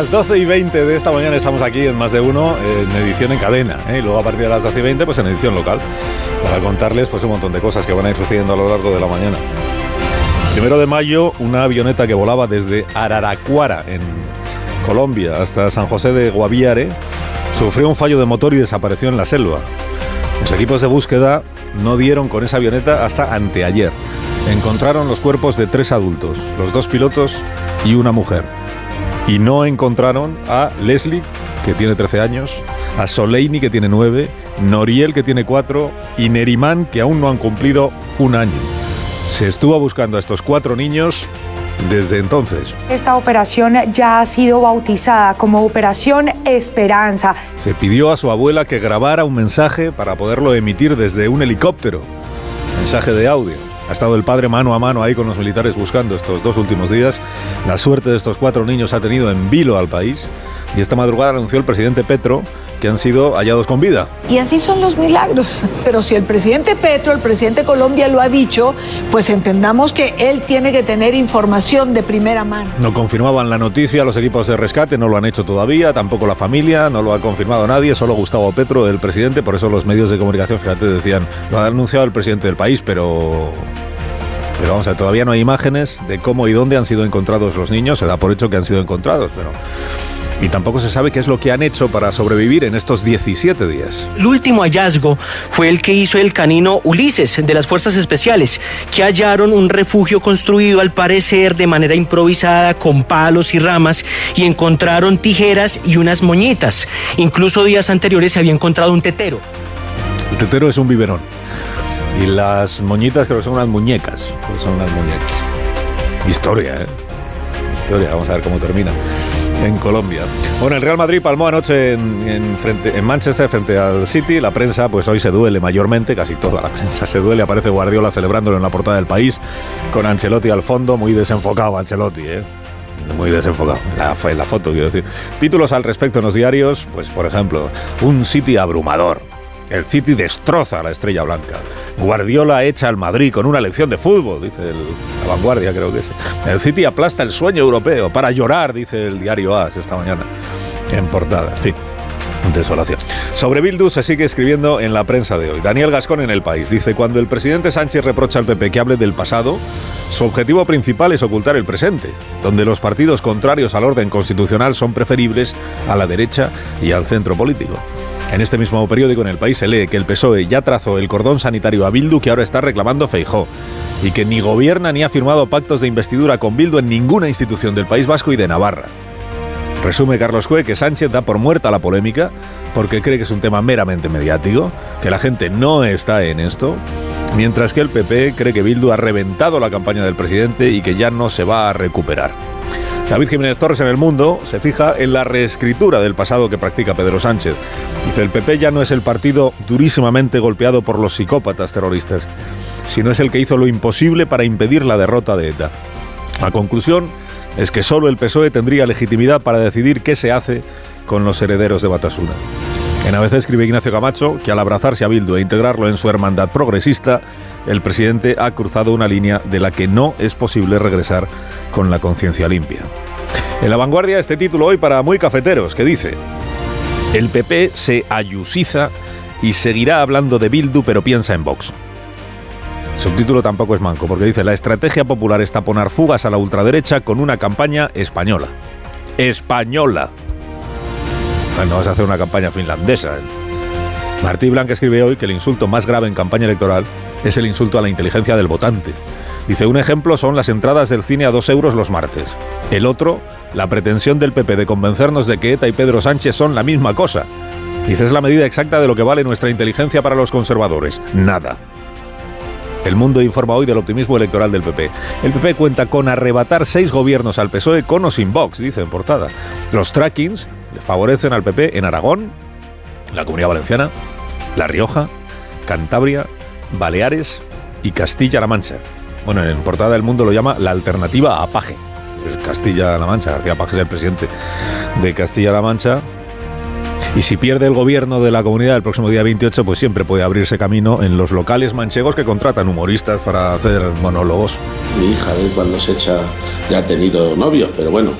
Las 12 y 20 de esta mañana estamos aquí en Más de Uno, en edición en cadena. ¿eh? Y luego a partir de las 12 y 20, pues en edición local, para contarles pues un montón de cosas que van a ir sucediendo a lo largo de la mañana. Primero de mayo, una avioneta que volaba desde Araraquara, en Colombia, hasta San José de Guaviare, sufrió un fallo de motor y desapareció en la selva. Los equipos de búsqueda no dieron con esa avioneta hasta anteayer. Encontraron los cuerpos de tres adultos, los dos pilotos y una mujer. Y no encontraron a Leslie, que tiene 13 años, a Soleini, que tiene 9, Noriel, que tiene 4, y Nerimán, que aún no han cumplido un año. Se estuvo buscando a estos cuatro niños desde entonces. Esta operación ya ha sido bautizada como Operación Esperanza. Se pidió a su abuela que grabara un mensaje para poderlo emitir desde un helicóptero. Mensaje de audio. Ha estado el padre mano a mano ahí con los militares buscando estos dos últimos días. La suerte de estos cuatro niños ha tenido en vilo al país. Y esta madrugada anunció el presidente Petro que han sido hallados con vida. Y así son los milagros. Pero si el presidente Petro, el presidente de Colombia lo ha dicho, pues entendamos que él tiene que tener información de primera mano. No confirmaban la noticia los equipos de rescate, no lo han hecho todavía, tampoco la familia, no lo ha confirmado nadie, solo Gustavo Petro, el presidente, por eso los medios de comunicación, fíjate, decían, lo ha anunciado el presidente del país, pero pero vamos a ver, todavía no hay imágenes de cómo y dónde han sido encontrados los niños. Se da por hecho que han sido encontrados, pero. Y tampoco se sabe qué es lo que han hecho para sobrevivir en estos 17 días. El último hallazgo fue el que hizo el canino Ulises de las Fuerzas Especiales, que hallaron un refugio construido al parecer de manera improvisada con palos y ramas y encontraron tijeras y unas moñitas. Incluso días anteriores se había encontrado un tetero. El tetero es un biberón. Y las moñitas creo que son unas muñecas. Son unas muñecas. Historia, ¿eh? Historia, vamos a ver cómo termina. En Colombia. Bueno, el Real Madrid palmó anoche en, en, frente, en Manchester frente al City. La prensa, pues hoy se duele mayormente, casi toda la prensa se duele. Aparece Guardiola celebrándolo en la portada del país, con Ancelotti al fondo, muy desenfocado Ancelotti, ¿eh? muy desenfocado. La, la foto, quiero decir. Títulos al respecto en los diarios, pues por ejemplo, un City abrumador. El City destroza a la estrella blanca. Guardiola echa al Madrid con una lección de fútbol, dice el, la vanguardia, creo que es. El City aplasta el sueño europeo para llorar, dice el diario AS esta mañana, en portada. En fin. Desolación. Sobre Bildu se sigue escribiendo en la prensa de hoy. Daniel Gascón en El País dice, cuando el presidente Sánchez reprocha al PP que hable del pasado, su objetivo principal es ocultar el presente, donde los partidos contrarios al orden constitucional son preferibles a la derecha y al centro político. En este mismo periódico en El País se lee que el PSOE ya trazó el cordón sanitario a Bildu que ahora está reclamando Feijó y que ni gobierna ni ha firmado pactos de investidura con Bildu en ninguna institución del País Vasco y de Navarra. Resume Carlos Cue que Sánchez da por muerta la polémica porque cree que es un tema meramente mediático, que la gente no está en esto, mientras que el PP cree que Bildu ha reventado la campaña del presidente y que ya no se va a recuperar. David Jiménez Torres en El Mundo se fija en la reescritura del pasado que practica Pedro Sánchez. Dice, el PP ya no es el partido durísimamente golpeado por los psicópatas terroristas, sino es el que hizo lo imposible para impedir la derrota de ETA. La conclusión es que solo el PSOE tendría legitimidad para decidir qué se hace con los herederos de Batasuna. En ABC escribe Ignacio Camacho que al abrazarse a Bildu e integrarlo en su hermandad progresista, el presidente ha cruzado una línea de la que no es posible regresar con la conciencia limpia. En la vanguardia este título hoy para muy cafeteros que dice, el PP se ayusiza y seguirá hablando de Bildu pero piensa en Vox. Subtítulo tampoco es manco porque dice, la estrategia popular es taponar fugas a la ultraderecha con una campaña española. Española. No vas a hacer una campaña finlandesa. Martí Blanc escribe hoy que el insulto más grave en campaña electoral es el insulto a la inteligencia del votante. Dice, un ejemplo son las entradas del cine a dos euros los martes. El otro, la pretensión del PP de convencernos de que ETA y Pedro Sánchez son la misma cosa. Dice, es la medida exacta de lo que vale nuestra inteligencia para los conservadores. Nada. El mundo informa hoy del optimismo electoral del PP. El PP cuenta con arrebatar seis gobiernos al PSOE con o sin Vox, dice en portada. Los trackings favorecen al PP en Aragón, la Comunidad Valenciana, La Rioja, Cantabria, Baleares y Castilla-La Mancha. Bueno, en portada del mundo lo llama la alternativa a Paje. Castilla-La Mancha, García Paje es el presidente de Castilla-La Mancha y si pierde el gobierno de la comunidad el próximo día 28, pues siempre puede abrirse camino en los locales manchegos que contratan humoristas para hacer monólogos. Mi hija, de cuando se echa, ya ha tenido novios, pero bueno.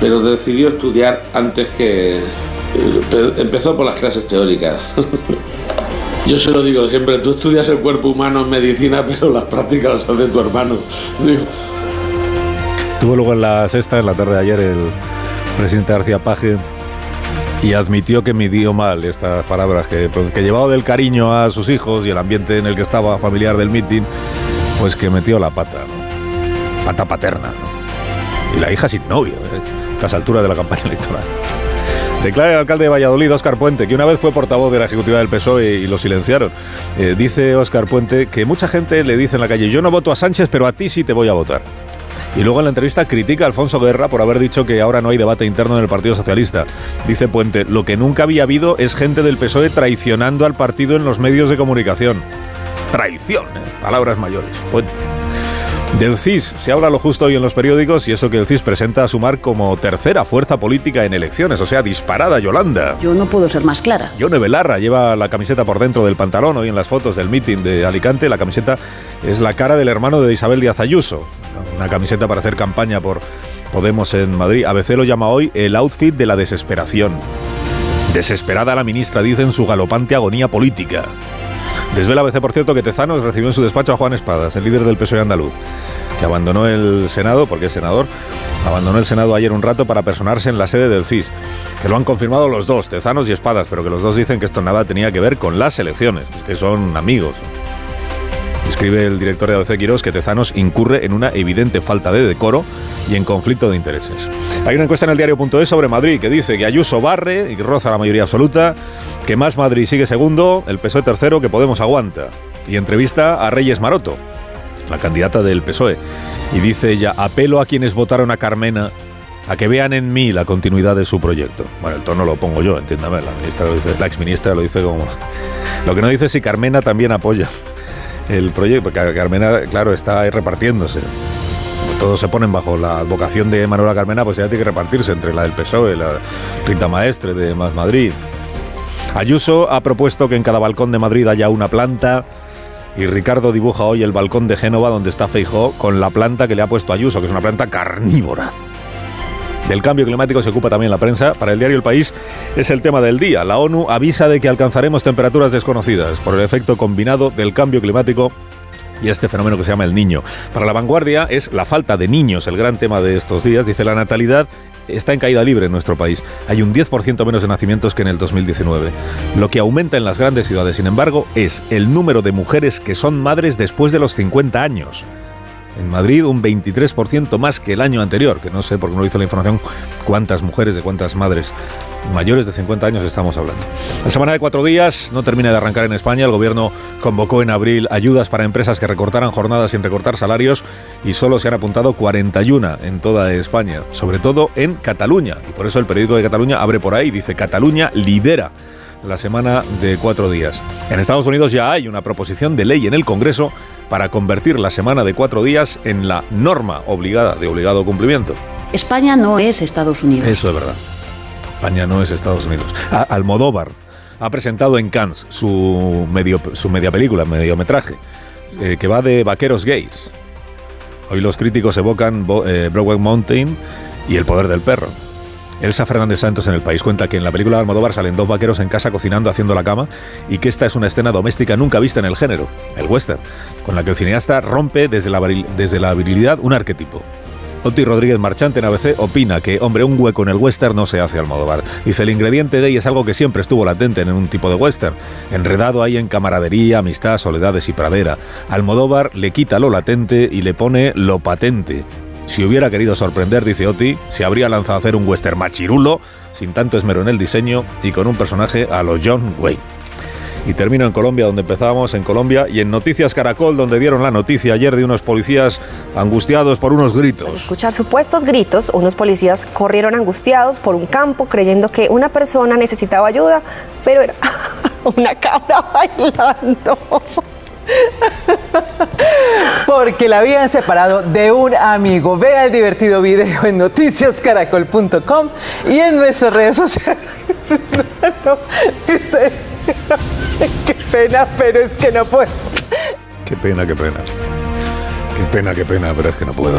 Pero decidió estudiar antes que... eh, Empezó por las clases teóricas. Yo se lo digo siempre, tú estudias el cuerpo humano en medicina, pero las prácticas las hace tu hermano. Digo, Estuvo luego en la sexta, en la tarde de ayer, el presidente García Paje y admitió que midió mal estas palabras, que, que llevado del cariño a sus hijos y el ambiente en el que estaba familiar del mitin, pues que metió la pata, ¿no? pata paterna. ¿no? Y la hija sin novio, ¿eh? a estas alturas de la campaña electoral. Declara el alcalde de Valladolid, Óscar Puente, que una vez fue portavoz de la ejecutiva del PSOE y lo silenciaron. Eh, dice Óscar Puente que mucha gente le dice en la calle, yo no voto a Sánchez, pero a ti sí te voy a votar. Y luego en la entrevista critica a Alfonso Guerra por haber dicho que ahora no hay debate interno en el Partido Socialista. Dice Puente, lo que nunca había habido es gente del PSOE traicionando al partido en los medios de comunicación. Traición, ¿eh? palabras mayores. Puente. Del CIS se habla lo justo hoy en los periódicos y eso que el CIS presenta a Sumar como tercera fuerza política en elecciones, o sea, disparada Yolanda. Yo no puedo ser más clara. Yone Belarra lleva la camiseta por dentro del pantalón. Hoy en las fotos del meeting de Alicante, la camiseta es la cara del hermano de Isabel Díaz Ayuso. Una camiseta para hacer campaña por Podemos en Madrid. ABC lo llama hoy el outfit de la desesperación. Desesperada la ministra, dice en su galopante agonía política. Desvela ABC, por cierto, que Tezanos recibió en su despacho a Juan Espadas, el líder del PSOE andaluz, que abandonó el Senado, porque es senador, abandonó el Senado ayer un rato para personarse en la sede del CIS, que lo han confirmado los dos, Tezanos y Espadas, pero que los dos dicen que esto nada tenía que ver con las elecciones, que son amigos. Escribe el director de ABC Quirós que Tezanos incurre en una evidente falta de decoro y en conflicto de intereses. Hay una encuesta en el diario.es sobre Madrid que dice que Ayuso barre y roza la mayoría absoluta, que Más Madrid sigue segundo, el PSOE tercero, que Podemos aguanta. Y entrevista a Reyes Maroto, la candidata del PSOE, y dice ella, apelo a quienes votaron a Carmena a que vean en mí la continuidad de su proyecto. Bueno, el tono lo pongo yo, entiéndame, la, ministra lo dice, la exministra lo dice como... Lo que no dice es si Carmena también apoya el proyecto, porque Carmena, claro, está ahí repartiéndose. Como todos se ponen bajo la advocación de Manuela Carmena, pues ya tiene que repartirse entre la del PSOE, la Rita Maestre de Más Madrid. Ayuso ha propuesto que en cada balcón de Madrid haya una planta y Ricardo dibuja hoy el balcón de Génova donde está Feijó con la planta que le ha puesto Ayuso, que es una planta carnívora. Del cambio climático se ocupa también la prensa. Para el diario El País es el tema del día. La ONU avisa de que alcanzaremos temperaturas desconocidas por el efecto combinado del cambio climático y este fenómeno que se llama el niño. Para la vanguardia es la falta de niños el gran tema de estos días. Dice la natalidad está en caída libre en nuestro país. Hay un 10% menos de nacimientos que en el 2019. Lo que aumenta en las grandes ciudades, sin embargo, es el número de mujeres que son madres después de los 50 años. En Madrid un 23% más que el año anterior, que no sé porque no hizo la información cuántas mujeres, de cuántas madres mayores de 50 años estamos hablando. La semana de cuatro días no termina de arrancar en España. El gobierno convocó en abril ayudas para empresas que recortaran jornadas sin recortar salarios y solo se han apuntado 41 en toda España, sobre todo en Cataluña. Y por eso el periódico de Cataluña abre por ahí, dice Cataluña lidera la semana de cuatro días. En Estados Unidos ya hay una proposición de ley en el Congreso para convertir la semana de cuatro días en la norma obligada de obligado cumplimiento. España no es Estados Unidos. Eso es verdad. España no es Estados Unidos. A- Almodóvar ha presentado en Cannes su, medio, su media película, mediometraje, eh, que va de vaqueros gays. Hoy los críticos evocan Bo- eh, Brokeback Mountain y El poder del perro. Elsa Fernández Santos en El País cuenta que en la película de Almodóvar salen dos vaqueros en casa cocinando haciendo la cama y que esta es una escena doméstica nunca vista en el género, el western, con la que el cineasta rompe desde la, virilidad un arquetipo. Oti Rodríguez Marchante en ABC opina que, hombre, un hueco en el western no se hace Almodóvar. Dice, el ingrediente gay es algo que siempre estuvo latente en un tipo de western. Enredado ahí en camaradería, amistad, soledades y pradera. Almodóvar le quita lo latente y le pone lo patente. Si hubiera querido sorprender, dice Oti, se habría lanzado a hacer un western machirulo, sin tanto esmero en el diseño y con un personaje a lo John Wayne. Y termino en Colombia, donde empezábamos, en Colombia, y en Noticias Caracol, donde dieron la noticia ayer de unos policías angustiados por unos gritos. escuchar supuestos gritos, unos policías corrieron angustiados por un campo creyendo que una persona necesitaba ayuda, pero era una cabra bailando. Porque la habían separado de un amigo. Vea el divertido video en noticiascaracol.com y en nuestras redes sociales. Usted- Qué pena, pero es que no puedo. Qué pena, qué pena. Qué pena, qué pena, pero es que no puedo.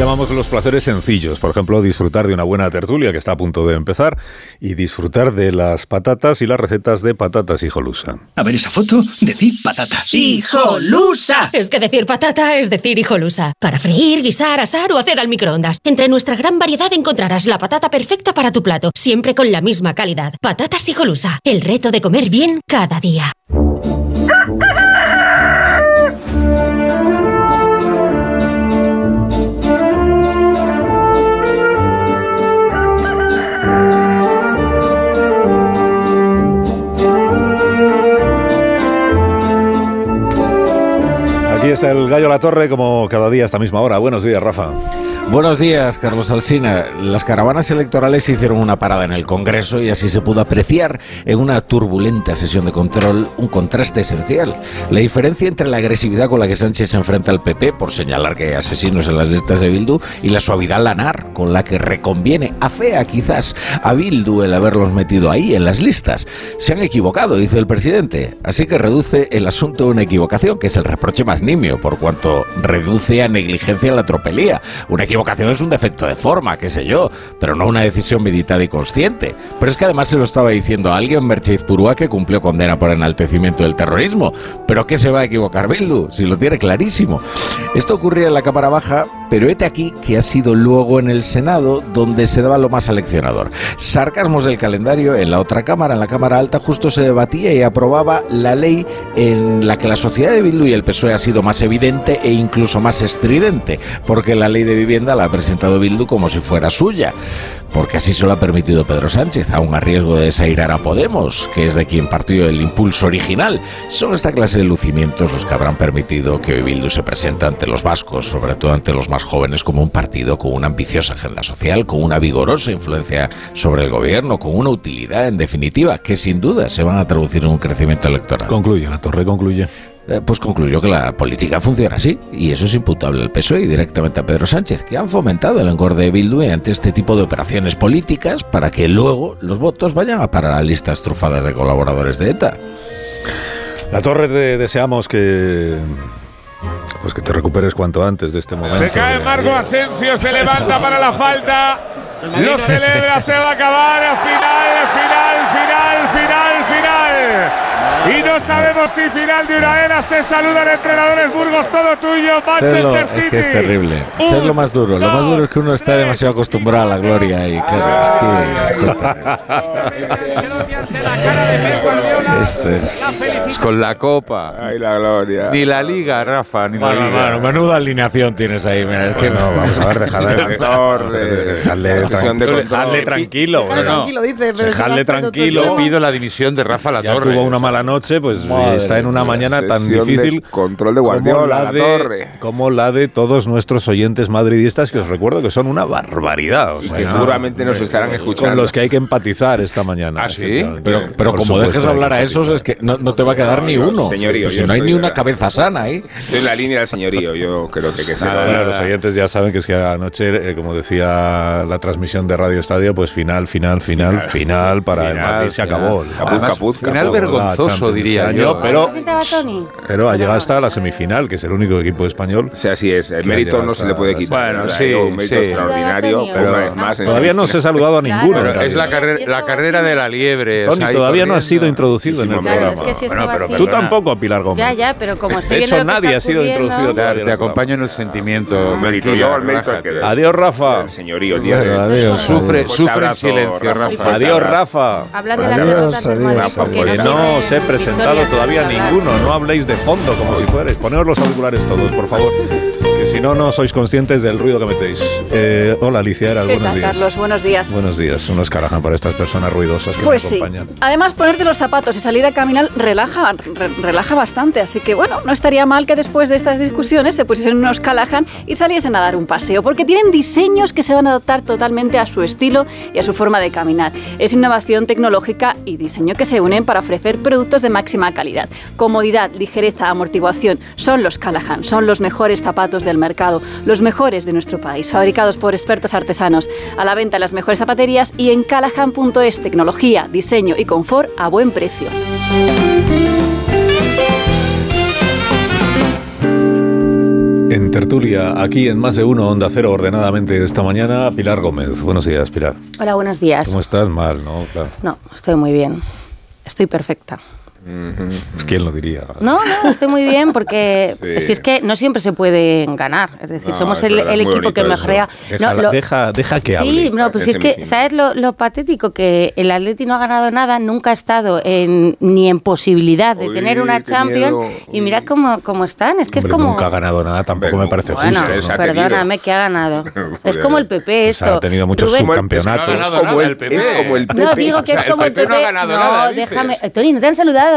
Llamamos los placeres sencillos. Por ejemplo, disfrutar de una buena tertulia que está a punto de empezar y disfrutar de las patatas y las recetas de patatas hijolusa. A ver esa foto, decir patata. ¡Hijolusa! Es que decir patata es decir hijolusa. Para freír, guisar, asar o hacer al microondas. Entre nuestra gran variedad encontrarás la patata perfecta para tu plato, siempre con la misma calidad. Patatas hijolusa. El reto de comer bien cada día. Aquí está el gallo la torre como cada día a esta misma hora. Buenos días, Rafa. Buenos días, Carlos Alsina. Las caravanas electorales hicieron una parada en el Congreso y así se pudo apreciar en una turbulenta sesión de control un contraste esencial. La diferencia entre la agresividad con la que Sánchez se enfrenta al PP por señalar que hay asesinos en las listas de Bildu y la suavidad lanar con la que reconviene, afea quizás, a Bildu el haberlos metido ahí en las listas. Se han equivocado, dice el presidente. Así que reduce el asunto a una equivocación, que es el reproche más nimio, por cuanto reduce a negligencia la tropelía. Una es un defecto de forma, qué sé yo, pero no una decisión meditada y consciente. Pero es que además se lo estaba diciendo a alguien, Mercheiz Purúa, que cumplió condena por enaltecimiento del terrorismo. ¿Pero qué se va a equivocar Bildu? Si lo tiene clarísimo. Esto ocurría en la Cámara Baja, pero hete aquí que ha sido luego en el Senado donde se daba lo más aleccionador. Sarcasmos del calendario en la otra Cámara, en la Cámara Alta, justo se debatía y aprobaba la ley en la que la sociedad de Bildu y el PSOE ha sido más evidente e incluso más estridente, porque la ley de vivienda la ha presentado Bildu como si fuera suya, porque así se lo ha permitido Pedro Sánchez, aún a riesgo de desairar a Podemos, que es de quien partió el impulso original. Son esta clase de lucimientos los que habrán permitido que Bildu se presente ante los vascos, sobre todo ante los más jóvenes, como un partido con una ambiciosa agenda social, con una vigorosa influencia sobre el gobierno, con una utilidad, en definitiva, que sin duda se van a traducir en un crecimiento electoral. Concluye, la torre concluye. Eh, Pues concluyó que la política funciona así, y eso es imputable al PSOE y directamente a Pedro Sánchez, que han fomentado el engorde de Bildu ante este tipo de operaciones políticas para que luego los votos vayan a parar a listas trufadas de colaboradores de ETA. La torre te deseamos que pues que te recuperes cuanto antes de este momento. Se cae Marco Asensio, se levanta para la falta. Lo celebra, se va a acabar. Final, final. Y no sabemos si final de una era. Se saluda el entrenador es Burgos, todo tuyo. Serlo, Manchester City. es que es terrible. Eso es lo más duro. Lo más duro es que uno está demasiado acostumbrado a la gloria y claro, es que esto es Esto es con la copa. Ay, la gloria. Ni la liga, Rafa, ni la Bueno, liga. bueno, menuda alineación tienes ahí. Mira, es que no, vamos a ver, dejadle, de dejadle tranquilo. Dejadle tranquilo, dice, Dejadle tranquilo. Pido la dimisión de Rafa La Ya Torre. tuvo una mala noche, pues Madre está en una mía, mañana tan de difícil control de como Guardiola, La de, Torre. como la de todos nuestros oyentes madridistas, que os recuerdo que son una barbaridad. o sea, que no, seguramente nos estarán escuchando. Con los que hay que empatizar esta mañana. ¿Ah, sí? Pero, pero como supuesto dejes hablar a esos, es que no, no te va a quedar No, ni no, uno. señorío, Pues si no hay ni una la- cabeza sana ahí. Estoy en la línea del señorío, yo creo que, que se Nada, bueno, los oyentes ya saben que es que anoche, eh, como decía la transmisión de Radio Estadio, pues final, final, final, final, para el Madrid se final. acabó. Capuz, capuz, final capuz. vergonzoso, La diría año, pero, pero ha llegado hasta la semifinal, que es el único equipo español. Sí, así es. El ha mérito no se le puede la quitar. Bueno, sí, un mérito sí. extraordinario, Pero una vez más. Todavía no se ha saludado a ninguno. es la, la carrera de la liebre. o Tony, todavía no corriendo. sido introducido en el Claro, programa. Tú tampoco, Pilar Gómez. Ya, ya, pero como estoy De viendo hecho, nadie ha sido introducido Te, todavía. te acompaño en el sentimiento. Dé. Adiós, Rafa. Señorío, el día de Sufre, en silencio, Rafa. Adiós, Rafa. Hablan de las Adiós, adiós, Que no presentado todavía ninguno. No habléis de fondo como si fuerais. Poneos los auriculares todos, por favor. Si no, no sois conscientes del ruido que metéis. Eh, hola, Alicia ¿Qué buenos días. Carlos? Buenos días. Buenos días. Unos carajan para estas personas ruidosas que Pues me sí. acompañan. Además, ponerte los zapatos y salir a caminar relaja, re- relaja bastante. Así que, bueno, no estaría mal que después de estas discusiones se pusiesen unos Callahan y saliesen a dar un paseo, porque tienen diseños que se van a adaptar totalmente a su estilo y a su forma de caminar. Es innovación tecnológica y diseño que se unen para ofrecer productos de máxima calidad. Comodidad, ligereza, amortiguación son los Callahan, son los mejores zapatos del mercado, los mejores de nuestro país, fabricados por expertos artesanos. A la venta en las mejores zapaterías y en callahan.es, tecnología, diseño y confort a buen precio. En tertulia, aquí en más de uno, Onda Cero, ordenadamente esta mañana, Pilar Gómez. Buenos días, Pilar. Hola, buenos días. ¿Cómo estás? Mal, ¿no? Claro. No, estoy muy bien. Estoy perfecta. Pues, ¿Quién lo diría? No, no, estoy muy bien porque Sí. es que es que no siempre se pueden ganar. Es decir, No, somos el, equipo que. Deja, No, lo- deja, deja que hable. Sí, no, pues es que, ¿sabes lo, lo patético? Que el Atleti no ha ganado nada, nunca ha estado en, ni en posibilidad de Uy, tener una Champions. miedo. Y mira cómo, cómo están, es que Hombre, es como... Nunca ha ganado nada, tampoco me parece Bueno, justo. ¿no? perdóname que ha ganado. es como el PP Pues esto. ha tenido muchos Rubén- subcampeonatos. El PP. es como el No, digo que es como el PP PP. no déjame. Tony, no te han saludado.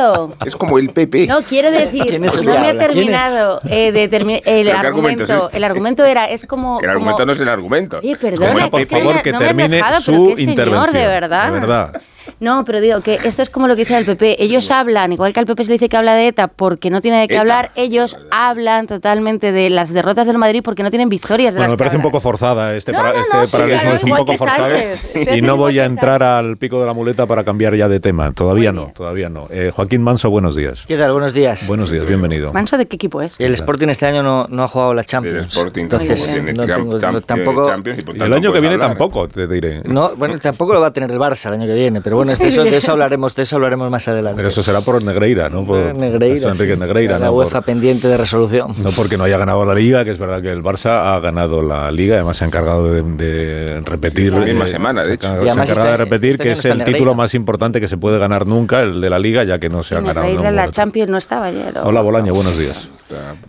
Es como el PP. No, quiero decir, ¿Quién es el no me ha terminado eh, de termi- el ¿Pero qué argumento argumento. es este? El argumento era, es como. El argumento como- no es el argumento. Oye, perdona, Bueno, que por favor, que no me has termine dejado, su qué señor, intervención. de verdad. De verdad. No, pero digo que esto es como lo que dice el PP. Ellos hablan, igual que al PP se le dice que habla de ETA porque no tiene de qué ETA. hablar, ellos hablan totalmente de las derrotas del Madrid porque no tienen victorias de Bueno, me las parece un poco forzada este, No, para- no, este no, sí, paralelismo, claro, es un poco forzado. Estoy Y no voy a entrar al pico de la muleta para cambiar ya de tema. Todavía no, todavía no. Eh, Joaquín Manso, buenos días. ¿Qué tal? Buenos días. Buenos días, bienvenido. ¿Manso de qué equipo es? El Sporting este año no, no ha jugado la Champions. Entonces, tiene no Champ- tengo- Champ- no, tampoco. Champions y por Y tanto el año que viene hablar. tampoco, te diré. No, bueno, tampoco lo va a tener el Barça el año que viene, pero bueno, de eso, de eso hablaremos, de eso hablaremos más adelante. Pero eso será por Negreira, ¿no? Por Negreira, Enrique sí. Negreira, la ¿no? UEFA Por- pendiente de resolución. no porque no haya ganado la Liga, que es verdad que el Barça ha ganado la Liga, además se ha encargado de, de repetir. Sí, la misma eh, semana, de se hecho. Se ha encargado de este- repetir este que es el Negreira. título más importante que se puede ganar nunca, el de la Liga, ya que no se ha ganado. En la Champions no estaba ayer. ¿o? Hola, Bolaño, buenos días.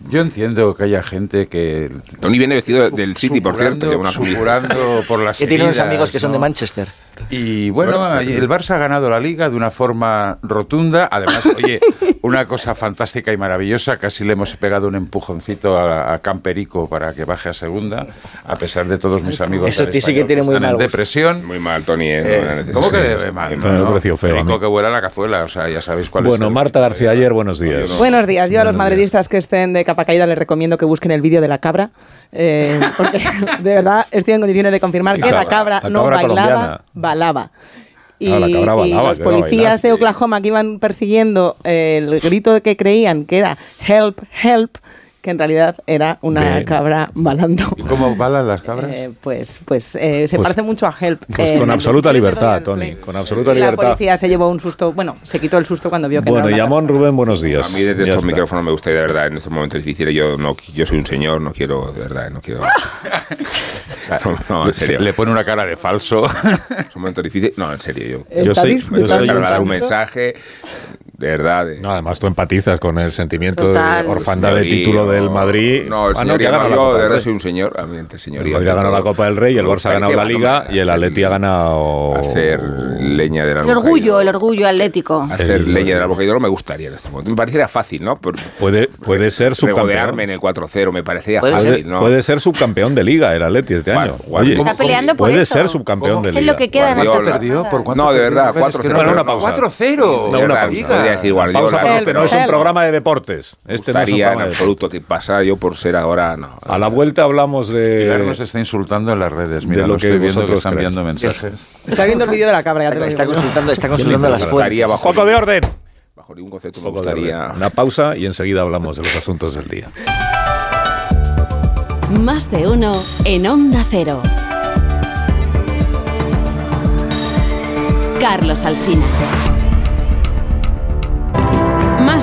Yo entiendo que haya gente que. Tony viene vestido del City, por cierto, lleva una supurando por las Que tiene unos amigos que son de Manchester. Y bueno, Bueno, el Barça ha ganado la liga de una forma rotunda. Además, oye, una cosa fantástica y maravillosa, casi le hemos pegado un empujoncito a, a Camperico para que baje a segunda, a pesar de todos mis amigos. Eso sí que tiene muy mal gusto. depresión. Muy mal, Tony. eh, Eh, no, ¿Cómo que debe mal? ha parecido feo a Perico que vuela la cazuela, o sea, ya sabéis cuál es Bueno, Marta García ayer, buenos días. Buenos días. Yo a los madridistas que estén de capa caída les recomiendo que busquen el vídeo de la cabra. eh, porque de verdad estoy en condiciones de confirmar ¿Qué que la cabra? cabra La no cabra bailaba, colombiana. Balaba. Y, Ah, la cabra y balaba, los policías de Oklahoma que iban persiguiendo el grito que creían que era help, help, que en realidad era una Bien. cabra balando. ¿Y cómo balan las cabras? Eh, pues pues eh, se Pues- parece mucho a Help. Pues Eh, con absoluta libertad, Tony, con absoluta Y La libertad. policía se llevó un susto, bueno, se quitó el susto cuando vio que Bueno, no Rubén, buenos días. A mí desde Ya estos está. micrófonos me gusta y de verdad en estos momentos difíciles yo no yo soy un señor, no quiero, de verdad, no quiero. no, no, en serio. Le pone una cara de falso. Es un momento difícil. No, en serio, yo. Yo soy, yo soy para un dar un mensaje, de verdad. de- No, además tú empatizas con el sentimiento Total. de orfandad de título del Madrid. No, el Ah, no, que ha yo Copa de verdad soy un señor, a mí el El. Madrid ha ganado la Copa del Rey y el Barça ha ganado la Liga bueno, y el hacer- Atleti ha ganado... Hacer leña de la El orgullo, el orgullo atlético. Hacer El- leña de la boca y no me gustaría en este momento. Me parecería fácil, ¿no? Por, Puede, puede ser subcampeón. en el 4-0 me parecería Puede fácil, Puede, ¿no? puede ser subcampeón de Liga el Atleti este Bueno, año. bueno, Oye, ¿cómo- Está peleando por puede eso. ser subcampeón de Eso es Liga. lo que queda en esta Guardiola. temporada. ¿Por cuánto No, de perdió? verdad, A ver, es que 4-0. no- una pausa. 4-0. Podría decir Guardiola, Pausa pero este, no es un programa de deportes. Este no es un en absoluto que pasara yo por ser ahora, no. A la vuelta hablamos Pilar de... nos está insultando en las redes. Mira, de lo, lo que estoy viendo que están enviando mensajes. Está viendo el vídeo de la cabra, ya te lo Está consultando, está consultando las Estaría fuentes. bajo Poco de orden. bajo ningún concepto me gustaría... orden. Una pausa y enseguida hablamos de los asuntos del día. Más de uno en Onda Cero. Carlos Alsina.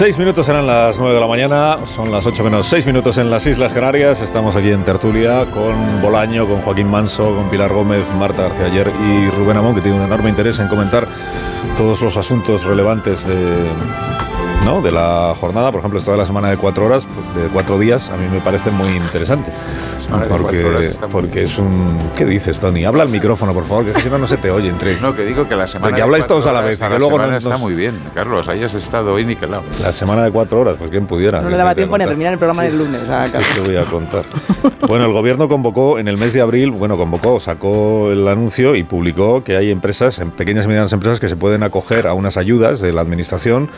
Seis minutos serán las nueve de la mañana, son las ocho menos seis minutos en las Islas Canarias. Estamos aquí en Tertulia con Bolaño, con Joaquín Manso, con Pilar Gómez, Marta García Ayer y Rubén Amón, que tiene un enorme interés en comentar todos los asuntos relevantes de, ¿no? de la jornada. Por ejemplo, esto de la semana de cuatro horas, de cuatro días, a mí me parece muy interesante. semana de Porque, porque es un... ¿Qué dices, Tony? Habla al micrófono, por favor, que si no, no se te oye. Entre... No, que digo que la semana. Porque habláis todos a la vez, que luego no- semana está muy bien, Carlos. Hayas estado hoy niquelado. La semana de cuatro horas, pues quien pudiera. No ¿Qué le daba tiempo ni a terminar el programa del lunes. a ¿Qué Carlos. te voy a contar? Bueno, el gobierno convocó en el mes de abril, bueno, convocó, sacó el anuncio y publicó que hay empresas, en pequeñas y medianas empresas, que se pueden acoger a unas ayudas de la administración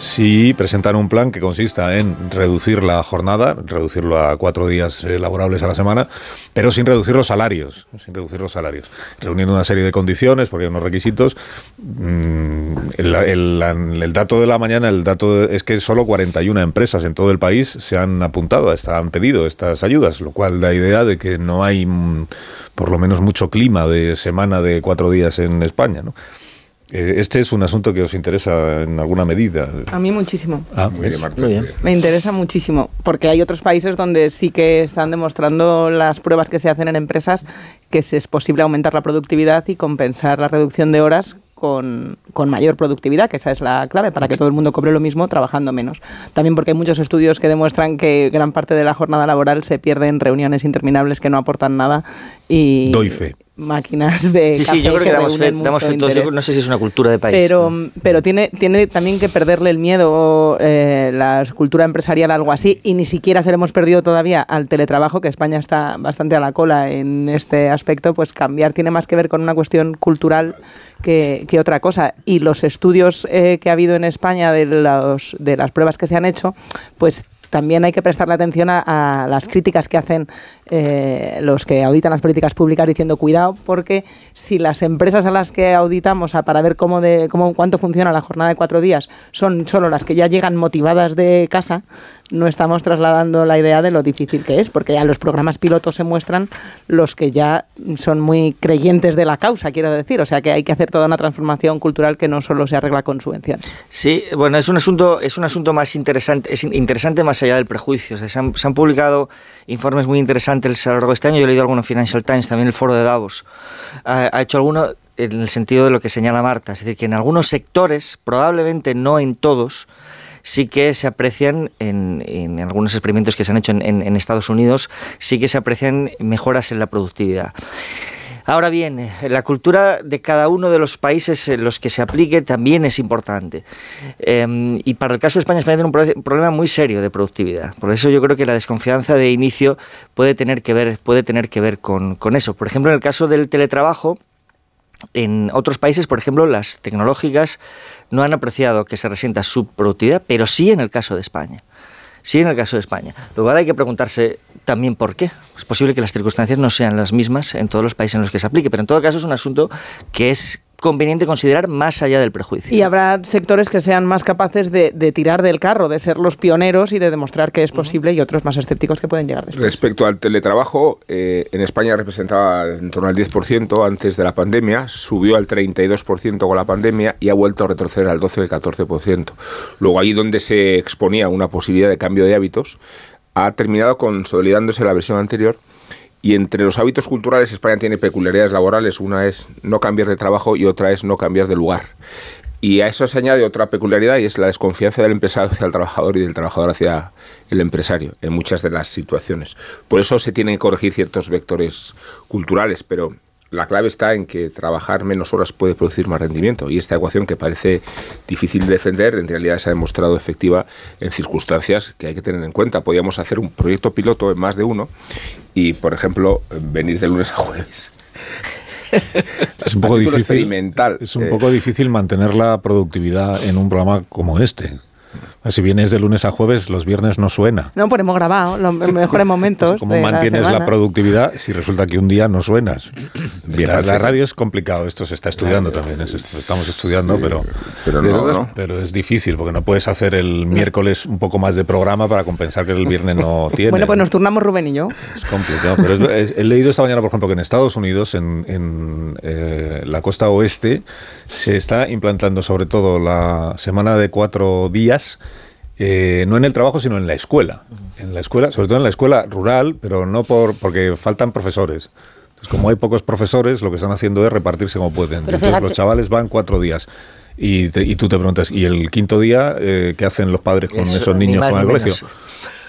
si presentan un plan que consista en reducir la jornada, reducirlo a cuatro días eh, laborables a la semana, pero sin reducir los salarios, sin reducir los salarios, reuniendo una serie de condiciones, porque hay unos requisitos. Mm, el, dato de la mañana, el dato de- es que solo 41 empresas en todo el país se han apuntado, esta- han pedido estas ayudas, lo cual da idea de que no hay, mm, por lo menos, mucho clima de semana de cuatro días en España. ¿no? Eh, Este es un asunto que os interesa en alguna medida. A mí muchísimo. Ah, muy bien, Marta. Me interesa muchísimo, porque hay otros países donde sí que están demostrando las pruebas que se hacen en empresas que es posible aumentar la productividad y compensar la reducción de horas con, con mayor productividad, que esa es la clave para que todo el mundo cobre lo mismo trabajando menos. También porque hay muchos estudios que demuestran que gran parte de la jornada laboral se pierde en reuniones interminables que no aportan nada y Doy fe. Máquinas de Sí, sí, yo creo que damos fe, damos todos. Yo no sé si es una cultura de país. Pero, pero tiene, tiene también que perderle el miedo eh, la cultura empresarial, algo así, y ni siquiera se le hemos perdido todavía al teletrabajo, que España está bastante a la cola en este aspecto, pues cambiar tiene más que ver con una cuestión cultural que, que otra cosa. Y los estudios eh, que ha habido en España de, los, de las pruebas que se han hecho, pues también hay que prestarle atención a, a las críticas que hacen eh, los que auditan las políticas públicas diciendo cuidado porque si las empresas a las que auditamos para ver cómo de cómo cuánto funciona la jornada de cuatro días son solo las que ya llegan motivadas de casa no estamos trasladando la idea de lo difícil que es porque ya los programas pilotos se muestran los que ya son muy creyentes de la causa quiero decir o sea que hay que hacer toda una transformación cultural que no solo se arregla con subvenciones Sí, bueno, es un asunto, es un asunto más interesante, es in- interesante más allá del prejuicio. Se han publicado informes muy interesantes a lo largo de este año. Yo he leído alguno en Financial Times, también el foro de Davos. Ha, hecho alguno en el sentido de lo que señala Marta, es decir, que en algunos sectores, probablemente no en todos, sí que se aprecian, en, en algunos experimentos que se han hecho en Estados Unidos, sí que se aprecian mejoras en la productividad. Ahora bien, eh, la cultura de cada uno de los países en los que se aplique también es importante. Eh, y para el caso de España, España tiene un pro- problema muy serio de productividad. Por eso yo creo que la desconfianza de inicio puede tener que ver, puede tener que ver con, con eso. Por ejemplo, en el caso del teletrabajo, en otros países, por ejemplo, las tecnológicas no han apreciado que se resienta su productividad, pero sí en el caso de España. Sí en el caso de España. Lo cual hay que preguntarse también por qué. Es posible que las circunstancias no sean las mismas en todos los países en los que se aplique, pero en todo caso es un asunto que es conveniente considerar más allá del prejuicio. y habrá sectores que sean más capaces de, de tirar del carro de ser los pioneros y de demostrar que es posible y otros más escépticos que pueden llegar después Respecto al teletrabajo, eh, en España representaba en torno al 10% antes de la pandemia, subió al 32% con la pandemia y ha vuelto a retroceder al 12 y 14%. Luego, ahí donde se exponía una posibilidad de cambio de hábitos, ha terminado consolidándose la versión anterior. Y entre los hábitos culturales, España tiene peculiaridades laborales. Una es no cambiar de trabajo y otra es no cambiar de lugar. Y a eso se añade otra peculiaridad y es la desconfianza del empresario hacia el trabajador y del trabajador hacia el empresario en muchas de las situaciones. Por eso se tienen que corregir ciertos vectores culturales, pero la clave está en que trabajar menos horas puede producir más rendimiento y esta ecuación que parece difícil de defender en realidad se ha demostrado efectiva en circunstancias que hay que tener en cuenta. Podríamos hacer un proyecto piloto en más de uno y, por ejemplo, venir de lunes a jueves. Es un poco difícil. experimental. Es un Eh, poco difícil mantener la productividad en un programa como este. Si vienes de lunes a jueves, los viernes no suena. No, ponemos grabado los mejores momentos. ¿Cómo de la mantienes la, productividad si resulta que un día no suenas? Bien, la, radio es complicado, esto se está estudiando también, es- estamos estudiando, pero, pero no, ¿no? pero es difícil porque no puedes hacer el miércoles un poco más de programa para compensar que el viernes no tiene. Bueno, pues nos turnamos Rubén y yo. Es complicado, pero es- es- he leído esta mañana, por ejemplo, que en Estados Unidos, en, en, eh, la costa oeste, se está implantando sobre todo la semana de cuatro días, eh, no en el trabajo, sino en la escuela. En la escuela, sobre todo en la escuela rural, pero no por porque faltan profesores. Entonces, como hay pocos profesores, lo que están haciendo es repartirse como pueden. Pero Entonces, fíjate- los chavales van cuatro días. Y, te- y tú te preguntas, ¿y el quinto día eh, qué hacen los padres con Eso, esos ni niños con el colegio?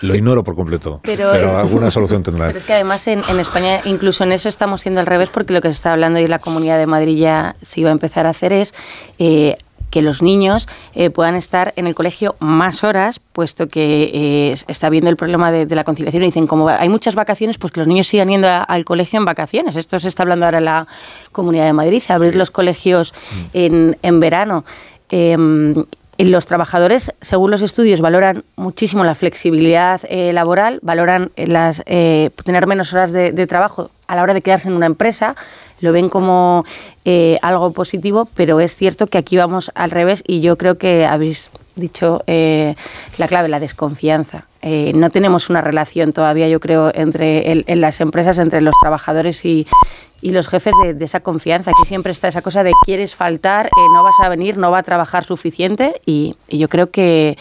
Lo ignoro por completo. Pero- Pero, alguna solución tendrán. Pero es que además en, en España, incluso en eso estamos siendo al revés, porque lo que se está hablando y la Comunidad de Madrid ya se iba a empezar a hacer es eh, que los niños eh, puedan estar en el colegio más horas, puesto que eh, está viendo el problema de, de la conciliación. Y dicen, como hay muchas vacaciones, pues que los niños sigan yendo a- al colegio en vacaciones. Esto se está hablando ahora en la Comunidad de Madrid, abrir los colegios en, en verano. Em, los trabajadores, según los estudios, valoran muchísimo la flexibilidad eh, laboral, valoran las, eh, tener menos horas de, de trabajo a la hora de quedarse en una empresa, lo ven como eh, algo positivo, pero es cierto que aquí vamos al revés y yo creo que habéis dicho eh, la clave, la desconfianza. Eh, no tenemos una relación todavía, yo creo, entre en las empresas, entre los trabajadores y, los jefes de, esa confianza. Aquí siempre está esa cosa de quieres faltar, no vas a venir, no va a trabajar suficiente y yo creo que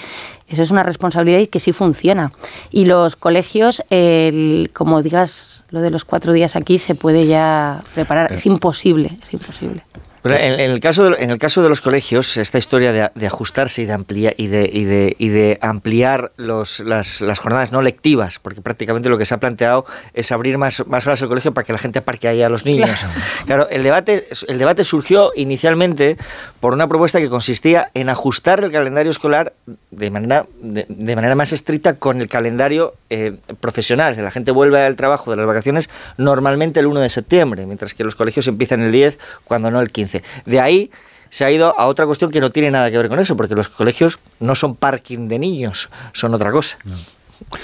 eso es una responsabilidad y que sí funciona. Y los colegios, el- como digas lo de los cuatro días aquí, se puede ya preparar. Es imposible, es imposible. Pero en, en el caso de, en el caso de los colegios, esta historia de, de ajustarse y de ampliar y de, y de, y de ampliar los, las, las jornadas no lectivas, porque prácticamente lo que se ha planteado es abrir más, más horas el colegio para que la gente aparque ahí a los niños. Claro, el debate, el debate surgió inicialmente por una propuesta que consistía en ajustar el calendario escolar de manera, de, de manera más estricta con el calendario eh, profesional. Sea, la gente vuelve al trabajo de las vacaciones normalmente el 1 de septiembre, mientras que los colegios empiezan el 10, cuando no el 15. De ahí se ha ido a otra cuestión que no tiene nada que ver con eso, porque los colegios no son parking de niños, son otra cosa.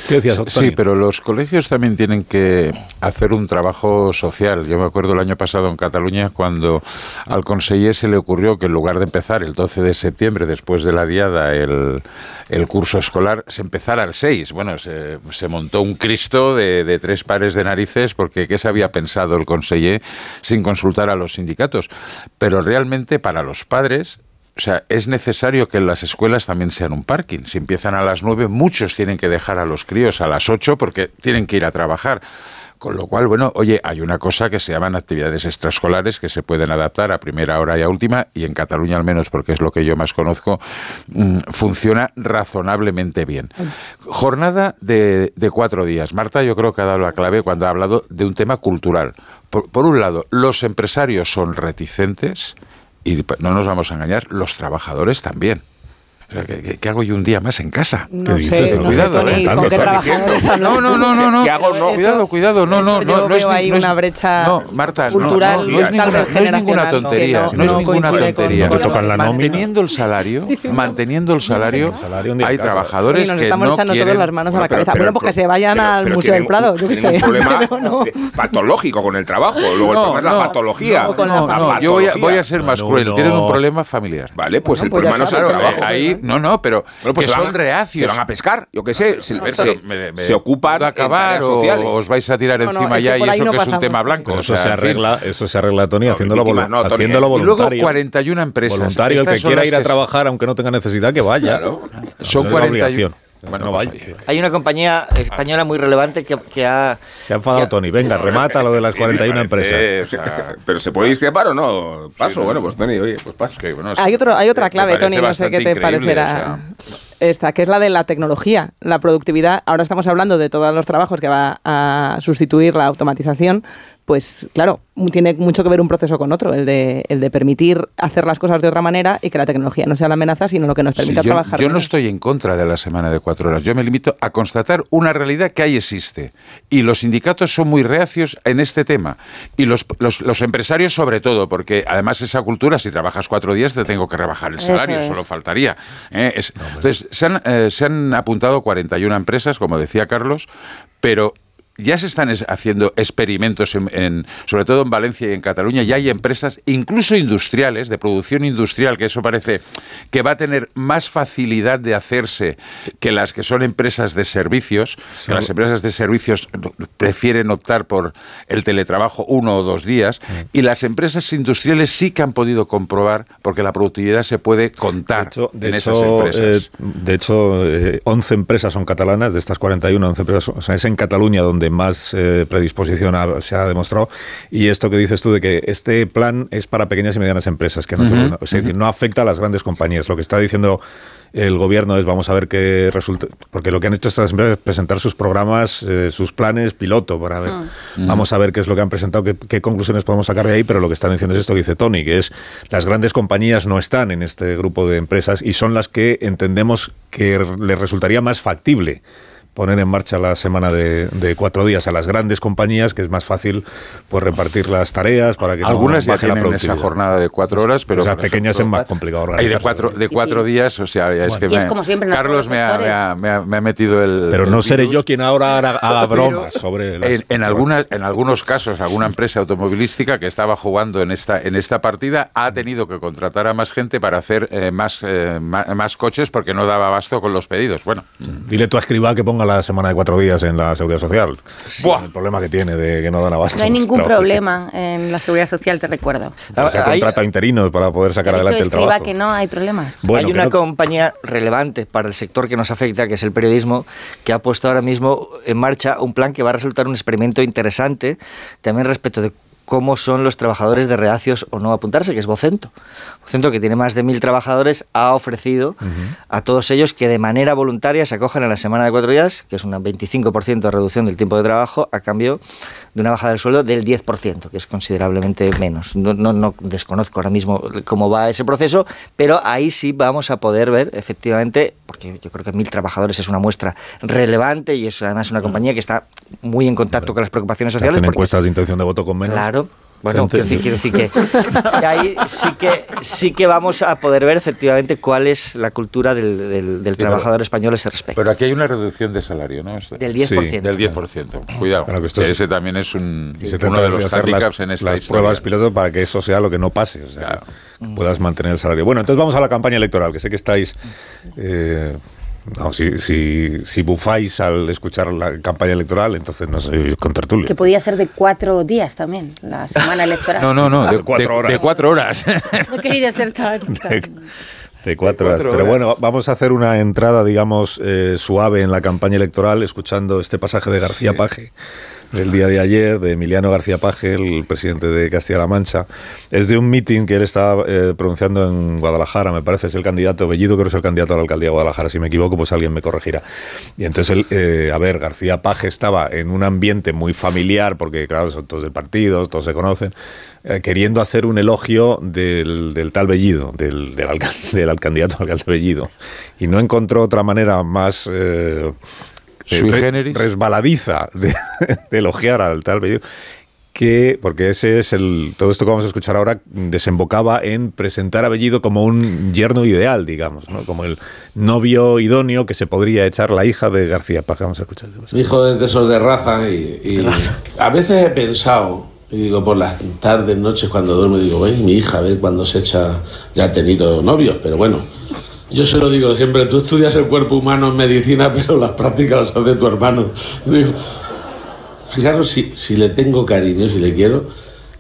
¿Qué decías, Sí, pero los colegios también tienen que hacer un trabajo social. Yo me acuerdo el año pasado en Cataluña cuando al conseller se le ocurrió que en lugar de empezar el 12 de septiembre, después de la diada, el, el curso escolar, se empezara el 6. Bueno, se, se montó un Cristo de, de tres pares de narices porque ¿qué se había pensado el conseller sin consultar a los sindicatos? Pero realmente para los padres o sea, es necesario que las escuelas también sean un parking. Si empiezan a las 9, muchos tienen que dejar a los críos a las 8 porque tienen que ir a trabajar. Con lo cual, bueno, oye, hay una cosa que se llaman actividades extraescolares que se pueden adaptar a primera hora y a última, y en Cataluña al menos, porque es lo que yo más conozco, mm, funciona razonablemente bien. Jornada de, cuatro días. Marta yo creo que ha dado la clave cuando ha hablado de un tema cultural. Por un lado, los empresarios son reticentes, y no nos vamos a engañar, los trabajadores también. O sea, ¿qué, qué- hago yo un día más en casa? No ¿Qué sé, no sé, cuidado, Tony, ¿eh? ¿con qué trabajadores No, hablas no, no, no, no. ¿Qué hago? No, cuidado, cuidado, no, no, no, yo no es veo ni- ahí no es- una brecha no, Marta, no, cultural, no, no, es ninguna, no es ninguna tontería, que no, es no ninguna tontería. No nómina. Manteniendo el salario, manteniendo el salario, hay trabajadores Oye, nos que estamos no echando quieren todas las manos a la cabeza. bueno, pues que se vayan al Museo del Prado, yo qué sé. un problema no. eh, patológico con el trabajo. Luego el No, problema es la no, patología. no, no, no, yo voy a, patología. voy a ser más No, cruel. no. Tienen un problema familiar. Vale, pues el pues problema no es el trabajo. claro, no, no, pero Bueno, pues que van son a- reacios. Se van a pescar, yo qué sé, se, pero se- me- me- se ocupan ¿Va a en acabar o os vais a tirar No, no, encima es que ya y eso no que es un pasamos. tema blanco? Pero o eso sea, se fin. arregla, eso se arregla, Tony, haciéndolo, víctima, volu- no, Tony, haciéndolo y luego voluntario. 41 empresas. Voluntario, el que son quiera ir a trabajar aunque no tenga necesidad, que vaya. Son No es 41. Bueno, no vaya. Hay una compañía española muy relevante que, que ha... Se ha enfadado Tony. Venga, remata lo de las 41 empresas. o sea, pero se puede discrepar o no. Paso, bueno, pues Tony, oye, pues paso. Hay, otro, hay otra clave, Tony, no sé qué te parecerá esta, que es la de la tecnología, la productividad. Ahora estamos hablando de todos los trabajos que va a sustituir la automatización, pues claro, tiene mucho que ver un proceso con otro, el de, el de permitir hacer las cosas de otra manera y que la tecnología no sea la amenaza, sino lo que nos permita Sí, yo, trabajar. yo no estoy en contra de la semana de cuatro horas. Yo me limito a constatar una realidad que ahí existe. Y los sindicatos son muy reacios en este tema. Y los, los- los empresarios sobre todo, porque además esa cultura, si trabajas cuatro días te tengo que rebajar el salario, es. solo faltaría. ¿eh? Es- entonces, se han, eh, se han apuntado 41 empresas, como decía Carlos, pero... Ya se están es- haciendo experimentos, en, en- sobre todo en Valencia y en Cataluña, y hay empresas, incluso industriales, de producción industrial, que eso parece que va a tener más facilidad de hacerse que las que son empresas de servicios, que las empresas de servicios prefieren optar por el teletrabajo uno o dos días, y las empresas industriales sí que han podido comprobar, porque la productividad se puede contar De en hecho, esas empresas. eh, de hecho eh, 11 empresas son catalanas, de estas 41, 11 empresas, son- o sea, es en Cataluña donde más eh, predisposición ha- se ha demostrado. Y esto que dices tú de que este plan es para pequeñas y medianas empresas, que no, Ujú, se- es decir, no afecta a las grandes compañías. Lo que está diciendo el gobierno es vamos a ver qué resulta, porque lo que han hecho estas empresas es presentar sus programas, eh, sus planes piloto para ver. Mm. Vamos a ver qué es lo que han presentado, qué, qué conclusiones podemos sacar de ahí, pero lo que están diciendo es esto que dice Tony, que es las grandes compañías no están en este grupo de empresas y son las que entendemos que les resultaría más factible poner en marcha la semana de, de cuatro días a las grandes compañías, que es más fácil pues repartir las tareas para que no Algunas ya baje la tienen esa productividad. jornada de cuatro horas, pero o sea, pequeñas ejemplo, es más complicado Hay organizar. de cuatro, de cuatro días, o sea, es que Y es me- como siempre Carlos me ha, me, ha, me ha- me ha metido el. Pero el no seré virus. yo quien ahora haga, haga bromas sobre las- en, en algunas, en algunos casos, alguna empresa automovilística que estaba jugando en esta, en esta partida ha tenido que contratar a más gente para hacer eh, más, eh, ma- más, coches porque no daba abasto con los pedidos. Bueno, Dile tú a Escribá que ponga la semana de cuatro días en la Seguridad Social. Buah, El problema que tiene de que no dan abasto. No hay ningún problema en la seguridad social, te recuerdo. Pero se contrata interinos para poder sacar adelante el trabajo. que no hay problemas. Bueno, Hay una no- compañía relevante para el sector que nos afecta, que es el periodismo, que ha puesto ahora mismo en marcha un plan que va a resultar un experimento interesante también respecto de cómo son los trabajadores de reacios o no apuntarse, que es Vocento. Vocento, que tiene más de mil trabajadores, ha ofrecido a todos ellos que de manera voluntaria se acojan a la semana de cuatro días, que es un 25% de reducción del tiempo de trabajo, a cambio de una bajada del sueldo del 10%, que es considerablemente menos. No, no, no desconozco ahora mismo cómo va ese proceso, pero ahí sí vamos a poder ver efectivamente, porque yo creo que mil trabajadores es una muestra relevante y es además una compañía que está muy en contacto con las preocupaciones sociales. hacen encuestas de intención de voto con menos. Claro. Bueno, quiero decir, quiero decir que ahí sí que sí que vamos a poder ver efectivamente cuál es la cultura del, del- del Sí, pero- trabajador español a ese respecto. pero aquí hay una reducción de salario, ¿no? Del 10%. Sí, del 10%. Cuidado. Claro que esto que es- ese también es un, Y se uno trata de de los hacer handicaps las, en esta las historia. pruebas piloto para que eso sea lo que no pase, o sea, que puedas mantener el salario. Bueno, entonces vamos a la campaña electoral, que sé que estáis... eh, no, si, si, si bufáis al escuchar la campaña electoral, entonces no sois con tertulio. Que podía ser de cuatro días también, la semana electoral. No, no, no, de, Cuatro de- horas. de cuatro horas. No he querido ser tan... tan- De cuatro, horas. cuatro Pero horas. bueno, vamos a hacer una entrada, digamos, eh, suave en la campaña electoral, escuchando este pasaje de García Paje, del día de ayer, de Emiliano García Paje, el presidente de Castilla-La Mancha. Es de un meeting que él estaba eh, pronunciando en Guadalajara, me parece, es el candidato, Bellido creo que es el candidato a la alcaldía de Guadalajara, si me equivoco, pues alguien me corregirá. Y entonces, eh, a ver, García Paje estaba en un ambiente muy familiar, porque claro, son todos del partido, todos se conocen, eh, queriendo hacer un elogio del, del tal Bellido, del, del, alca- del candidato al alcalde Bellido. Y no encontró otra manera más... Sui re- generis. resbaladiza de, de elogiar al tal Bellido que, porque ese es el, todo esto que vamos a escuchar ahora desembocaba en presentar a Bellido como un yerno ideal, digamos, ¿no? como el novio idóneo que se podría echar la hija de García Paje. Vamos a escuchar. Mi hijo es de esos de raza y, y a veces he pensado, y digo por las tardes, noches cuando duermo, digo, "Ay, mi hija, a ver cuando se echa, ya ha tenido novios, pero bueno. Yo se lo digo siempre, tú estudias el cuerpo humano en medicina, pero las prácticas las hace tu hermano. Digo, fijaros si, si le tengo cariño, si le quiero,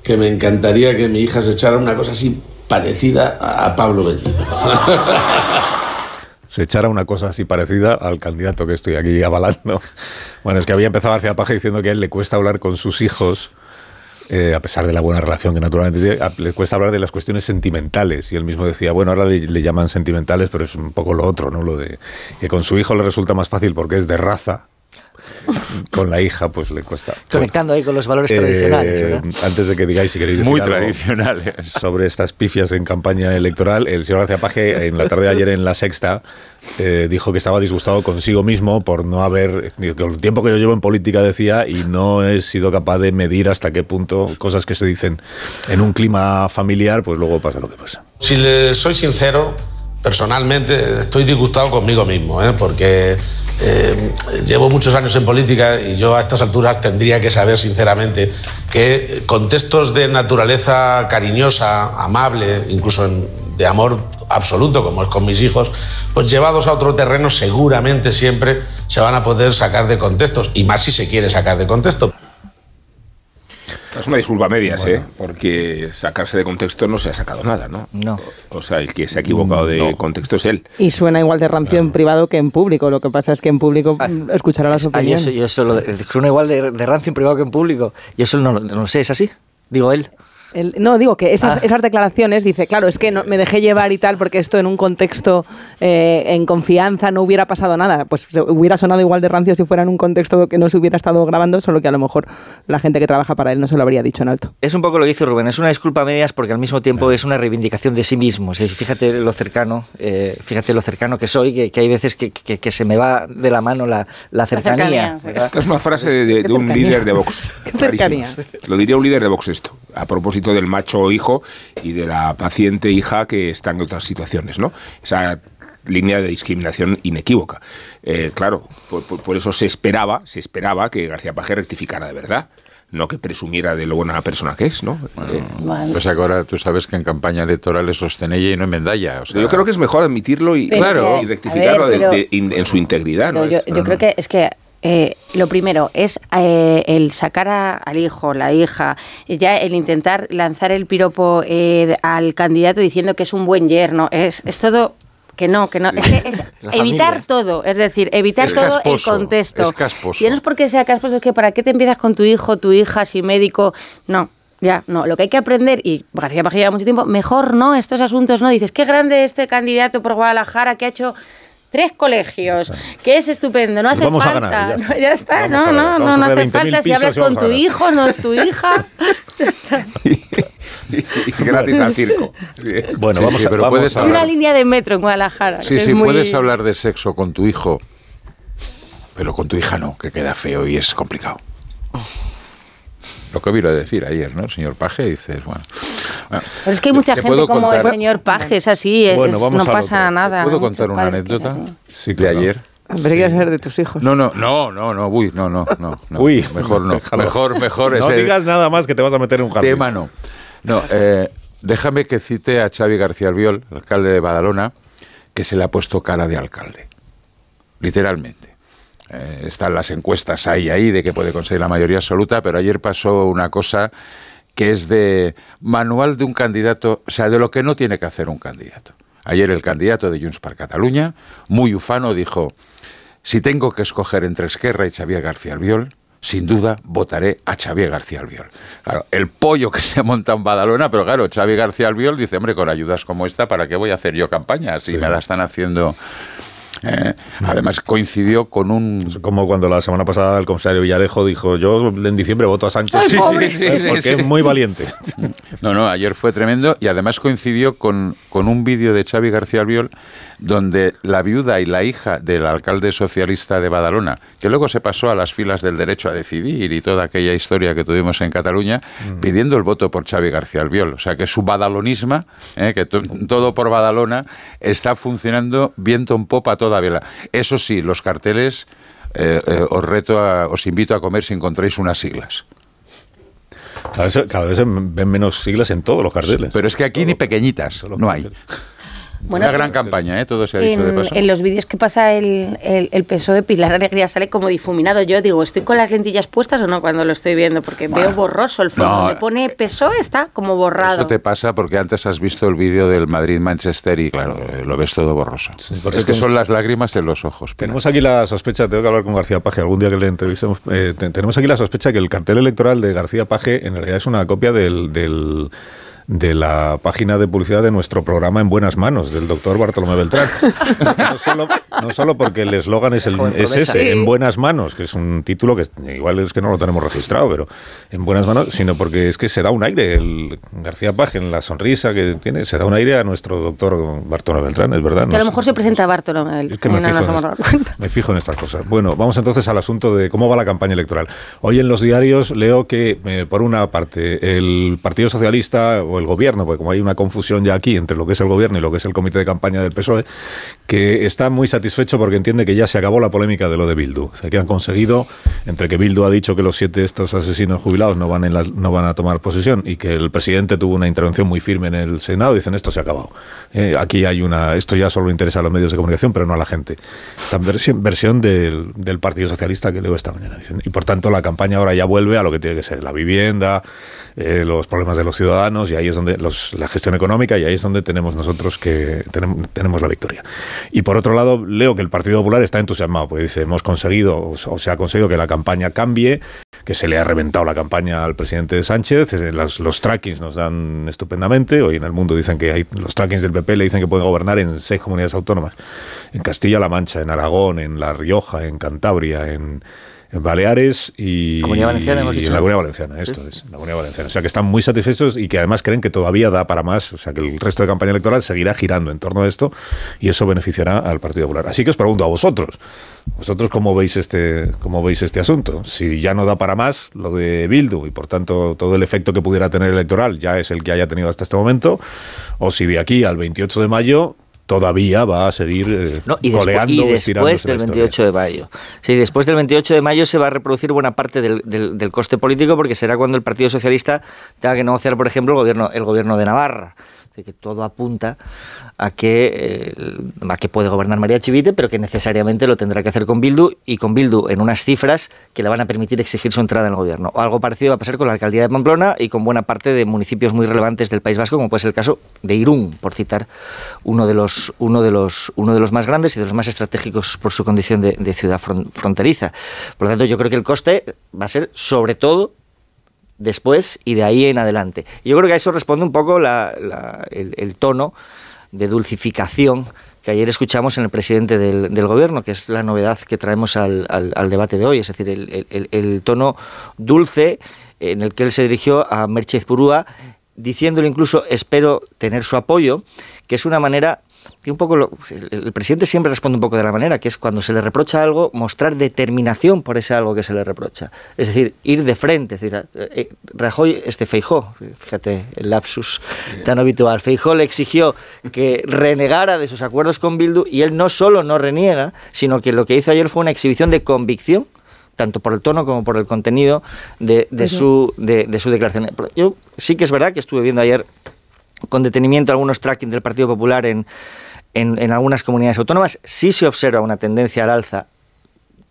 que me encantaría que mi hija se echara una cosa así parecida a, Pablo Bellido. se echara una cosa así parecida al candidato que estoy aquí avalando. Bueno, es que había empezado García Paje diciendo que a él le cuesta hablar con sus hijos, eh, a pesar de la buena relación que naturalmente tiene, le cuesta hablar de las cuestiones sentimentales. Y él mismo decía, bueno, ahora le, le llaman sentimentales, pero es un poco lo otro, ¿no? Lo de que con su hijo le resulta más fácil porque es de raza. Con la hija, pues le cuesta. Conectando ahí con los valores Eh, tradicionales, ¿verdad? Antes de que digáis si queréis decir Muy algo tradicionales. sobre estas pifias en campaña electoral, el señor García Paje en la tarde de ayer en La Sexta eh, dijo que estaba disgustado consigo mismo por no haber, con el tiempo que yo llevo en política decía, y no he sido capaz de medir hasta qué punto cosas que se dicen en un clima familiar, pues luego pasa lo que pasa. Si le soy sincero, personalmente estoy disgustado conmigo mismo, ¿eh? porque eh, llevo muchos años en política y yo a estas alturas tendría que saber sinceramente que contextos de naturaleza cariñosa, amable, incluso de amor absoluto, como es con mis hijos, pues llevados a otro terreno seguramente siempre se van a poder sacar de contextos, y más si se quiere sacar de contexto. Es una disculpa a medias, ¿eh? Porque sacarse de contexto no se ha sacado nada, ¿no? No. O sea, el que se ha equivocado de contexto es él. Y suena igual de rancio en privado que en público. Lo que pasa es que en público mm, escuchará las Ah, yo opiniones. eso, yo eso lo de- suena igual de, de rancio en privado que en público. Yo eso no, no lo sé, ¿es así? Digo él. El- no, digo que esas, Ah. esas declaraciones, dice, claro, es que no, me dejé llevar y tal, porque esto en un contexto eh, en confianza no hubiera pasado nada. Pues hubiera sonado igual de rancio si fuera en un contexto que no se hubiera estado grabando, solo que a lo mejor la gente que trabaja para él no se lo habría dicho en alto. Es un poco lo que dice Rubén, es una disculpa a medias porque al mismo tiempo es una reivindicación de sí mismo. Fíjate lo cercano, eh, fíjate lo cercano que soy, que, que hay veces que, que- que se me va de la mano la, la cercanía. Es una frase de, de- de un líder de Vox. Lo diría un líder de Vox esto, a propósito del macho hijo y de la paciente hija que está en otras situaciones, ¿no? Esa línea de discriminación inequívoca. Eh, claro, por, por- por eso se esperaba, se esperaba que García Paje rectificara de verdad, no que presumiera de lo buena persona que es, ¿no? Eh, O sea que ahora tú sabes que en campaña electoral es sostenella y no enmendalla. O sea, yo creo que es mejor admitirlo y, Pero claro, que- y rectificarlo ver, de- pero- de- in- en su integridad. ¿no? Yo creo que es que eh, lo primero es eh, el sacar a- al hijo, la hija, ya el intentar lanzar el piropo eh, al candidato diciendo que es un buen yerno, es, es todo que no, que no, es, que es evitar todo, es decir, evitar Es todo casposo, el contexto. es casposo. Y no es porque sea casposo, es que para qué te empiezas con tu hijo, tu hija, si médico, no. Ya, no, lo que hay que aprender, y García Paje lleva mucho tiempo, mejor no, estos asuntos no. Dices, qué grande este candidato por Guadalajara que ha hecho tres colegios, que es estupendo, no hace vamos a falta. ganar, ya está. No, ya está, Vamos no, a no, no, a hace 20.000 falta. Si hablas con a tu hijo, no es tu hija. y gratis al circo. Sí. Bueno, vamos sí, a, pero vamos puedes a- Una línea de metro en Guadalajara. Sí, sí, muy- puedes hablar de sexo con tu hijo, pero con tu hija no, que queda feo y es complicado. Lo que vino a decir ayer, ¿no? El señor Paje, dices, bueno. bueno, Pero es que hay mucha te gente como contar- el señor Paje, es así, es- Bueno, vamos no pasa otro. nada. ¿Puedo contar una es anécdota así. Sí, de claro. ayer? Pero quieres saber de tus hijos. No, no, no, no, no, uy, no, no, no. no. Uy, mejor no. déjalo. Mejor, mejor No ese digas nada más que te vas a meter en un jardín. tema no. No, eh, déjame que cite a Xavi García Albiol, alcalde de Badalona, que se le ha puesto cara de alcalde. Literalmente. Eh, están las encuestas ahí, ahí, de que puede conseguir la mayoría absoluta, pero ayer pasó una cosa que es de manual de un candidato, o sea, de lo que no tiene que hacer un candidato. Ayer el candidato de Junts per Cataluña, muy ufano, dijo, si tengo que escoger entre Esquerra y Xavier García Albiol, sin duda votaré a Xavier García Albiol. Claro, el pollo que se monta en Badalona, pero claro, Xavier García Albiol dice, hombre, con ayudas como esta, ¿para qué voy a hacer yo campaña? Si me la están haciendo... Eh, además coincidió con un... Como cuando la semana pasada el comisario Villarejo dijo, yo en diciembre voto a Sánchez. Ay, pobre. Sí, sí, sí, porque sí. es muy valiente. No, no, ayer fue tremendo y además coincidió con, con un vídeo de Xavi García Albiol donde la viuda y la hija del alcalde socialista de Badalona, que luego se pasó a las filas del derecho a decidir y toda aquella historia que tuvimos en Cataluña, pidiendo el voto por Xavi García Albiol. O sea que su badalonisma, eh, que to- todo por Badalona, está funcionando viento en popa toda vela. Eso sí, los carteles... eh, eh, os reto a, os invito a comer si encontráis unas siglas. Cada vez, cada vez ven menos siglas en todos los carteles. Pero es que aquí ni pequeñitas, no hay. Bueno, Una gran campaña, ¿eh? todo se ha dicho de En, paso. en los vídeos que pasa el, el, el PSOE, Pilar Alegría sale como difuminado. Yo digo, ¿estoy con las lentillas puestas o no cuando lo estoy viendo? Porque veo borroso el fondo. no. Donde pone PSOE está como borrado. Eso te pasa porque antes has visto el vídeo del Madrid-Manchester y claro, eh, lo ves todo borroso. es que son las lágrimas en los ojos. Pilar. Tenemos aquí la sospecha, tengo que hablar con García Paje algún día que le entrevistemos. eh, te- tenemos aquí la sospecha que el cartel electoral de García Paje en realidad es una copia del, del, de la página de publicidad de nuestro programa En Buenas Manos, del doctor Bartolomé Beltrán. No solo, no solo porque el eslogan es, el, es ese, Sí. En Buenas Manos, que es un título que igual es que no lo tenemos registrado, pero En Buenas Manos, sino porque es que se da un aire, el García Page, en la sonrisa que tiene, se da un aire a nuestro doctor Bartolomé Beltrán, es verdad. Que No a lo mejor se presenta Bartolomé. Es que me no fijo, nos en hemos me fijo en estas cosas. Bueno, vamos entonces al asunto de cómo va la campaña electoral. Hoy en los diarios leo que, eh, por una parte, el Partido Socialista el Gobierno, porque como hay una confusión ya aquí entre lo que es el Gobierno y lo que es el Comité de Campaña del PSOE, que está muy satisfecho porque entiende que ya se acabó la polémica de lo de Bildu. O sea, que han conseguido, entre que Bildu ha dicho que los siete estos asesinos jubilados no van, en la- no van a tomar posesión y que el presidente tuvo una intervención muy firme en el Senado, dicen esto se ha acabado. Eh, aquí hay una, esto ya solo interesa a los medios de comunicación, pero no a la gente. Esta versión, versión del, del Partido Socialista que leo esta mañana. Dicen. Y por tanto la campaña ahora ya vuelve a lo que tiene que ser la vivienda, eh, los problemas de los ciudadanos y ahí es donde la gestión económica y ahí es donde tenemos nosotros que tenemos, tenemos la victoria. Y por otro lado leo que el Partido Popular está entusiasmado, porque dice hemos conseguido o se- ha conseguido que la campaña cambie, que se le ha reventado la campaña al presidente Sánchez, eh, los trackings nos dan estupendamente, hoy en el mundo dicen que hay los trackings del PP le dicen que puede gobernar en seis comunidades autónomas, en Castilla-La Mancha, en Aragón, en La Rioja, en Cantabria, en, en Baleares y, Comunidad Valenciana, hemos y dicho. en la Comunidad Valenciana, esto es, en la Comunidad Valenciana. O sea que están muy satisfechos y que además creen que todavía da para más, o sea que el resto de campaña electoral seguirá girando en torno a esto y eso beneficiará al Partido Popular. Así que os pregunto a vosotros, vosotros cómo veis este, cómo veis este asunto. Si ya no da para más lo de Bildu y por tanto todo el efecto que pudiera tener electoral ya es el que haya tenido hasta este momento, o si de aquí al 28 de mayo todavía va a seguir eh, No, y, coleando y después del historia. 28 de mayo. Sí, después del 28 de mayo se va a reproducir buena parte del, del- del coste político porque será cuando el Partido Socialista tenga que negociar, por ejemplo, el gobierno, el gobierno de Navarra. Que todo apunta a que, eh, a que puede gobernar María Chivite, pero que necesariamente lo tendrá que hacer con Bildu y con Bildu en unas cifras que le van a permitir exigir su entrada en el gobierno. O algo parecido va a pasar con la alcaldía de Pamplona y con buena parte de municipios muy relevantes del País Vasco, como puede ser el caso de Irún, por citar uno de los, uno de los, uno de los más grandes y de los más estratégicos por su condición de, de ciudad fron- fronteriza. Por lo tanto, yo creo que el coste va a ser sobre todo después y de ahí en adelante. Yo creo que a eso responde un poco la- la- el, tono de dulcificación que ayer escuchamos en el presidente del, del gobierno, que es la novedad que traemos al, al- debate de hoy, es decir, el tono dulce en el que él se dirigió a Merchez Purúa, diciéndole incluso espero tener su apoyo, que es una manera que un poco lo- el, el presidente siempre responde un poco de la manera, que es cuando se le reprocha algo, mostrar determinación por ese algo que se le reprocha. Es decir, ir de frente. Es decir, eh, Rajoy, este Feijó, fíjate el lapsus tan habitual. Feijó le exigió que renegara de sus acuerdos con Bildu y él no solo no reniega, sino que lo que hizo ayer fue una exhibición de convicción tanto por el tono como por el contenido de, su, de, de su declaración. Yo sí que es verdad que estuve viendo ayer con detenimiento algunos tracking del Partido Popular en, en, algunas comunidades autónomas. Sí se observa una tendencia al alza,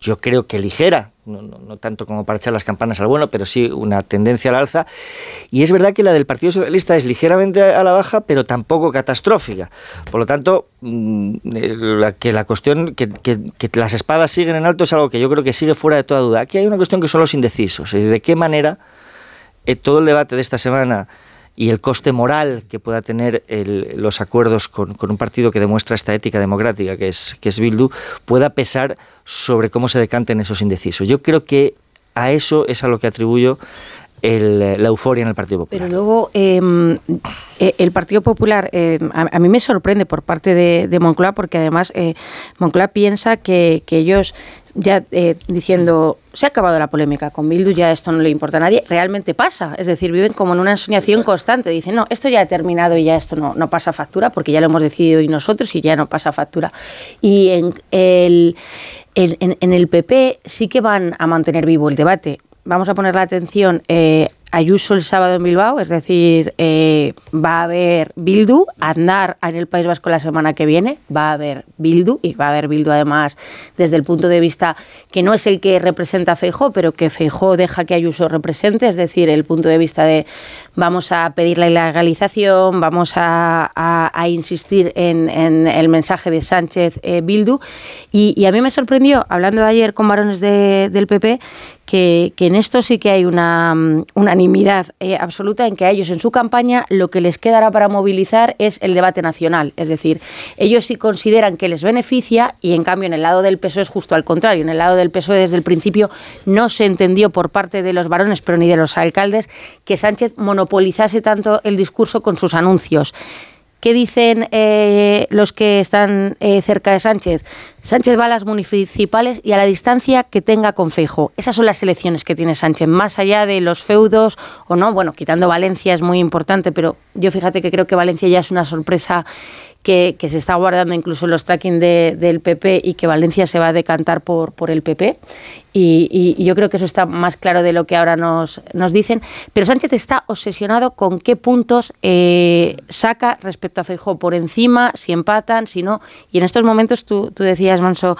yo creo que ligera, no, no- no tanto como para echar las campanas al bueno, pero sí una tendencia al alza. Y es verdad que la del Partido Socialista es ligeramente a la baja, pero tampoco catastrófica. Por lo tanto, mm, eh, que la cuestión, que, que- las espadas siguen en alto es algo que yo creo que sigue fuera de toda duda. Aquí hay una cuestión que son los indecisos. ¿De qué manera eh, todo el debate de esta semana y el coste moral que pueda tener el- los acuerdos con, con un partido que demuestra esta ética democrática, que es, que es Bildu, pueda pesar sobre cómo se decanten esos indecisos. Yo creo que a eso es a lo que atribuyo el- la euforia en el Partido Popular. Pero luego eh, eh, el Partido Popular, eh, a, a mí me sorprende por parte de, de Moncloa, porque además eh, Moncloa piensa que, que ellos ya eh, diciendo se ha acabado la polémica con Bildu, ya esto no le importa a nadie, realmente pasa. Es decir, viven como en una ensoñación constante. Dicen, no, esto ya ha terminado y ya esto no, no pasa factura, porque ya lo hemos decidido y nosotros y ya no pasa factura. Y en el, en el PP sí que van a mantener vivo el debate. Vamos a poner la atención eh, Ayuso el sábado en Bilbao, es decir, eh, va a haber Bildu, Andar en el País Vasco la semana que viene, va a haber Bildu y va a haber Bildu además desde el punto de vista que no es el que representa a Feijó, pero que Feijó deja que Ayuso represente, es decir, el punto de vista de vamos a pedir la ilegalización, vamos a, insistir en, en el mensaje de Sánchez eh, Bildu. Y, y a mí me sorprendió, hablando ayer con varones de- del PP, que, que en esto sí que hay una mm, unanimidad eh, absoluta en que a ellos en su campaña lo que les quedará para movilizar es el debate nacional. Es decir, ellos sí consideran que les beneficia y en cambio en el lado del PSOE es justo al contrario. En el lado del PSOE desde el principio no se entendió por parte de los varones, pero ni de los alcaldes, que Sánchez monopolizase tanto el discurso con sus anuncios. ¿Qué dicen eh, los que están eh, cerca de Sánchez? Sánchez va a las municipales y a la distancia que tenga con Feijo. Esas son las elecciones que tiene Sánchez, más allá de los feudos o no. Bueno, quitando Valencia es muy importante, pero yo fíjate que creo que Valencia ya es una sorpresa que, se está guardando incluso en los tracking de- del PP y que Valencia se va a decantar por, por el PP. Y, yo creo que eso está más claro de lo que ahora nos, nos dicen. Pero Sánchez está obsesionado con qué puntos eh, saca respecto a Feijóo por encima, si empatan, si no. Y en estos momentos tú, tú decías, Manso,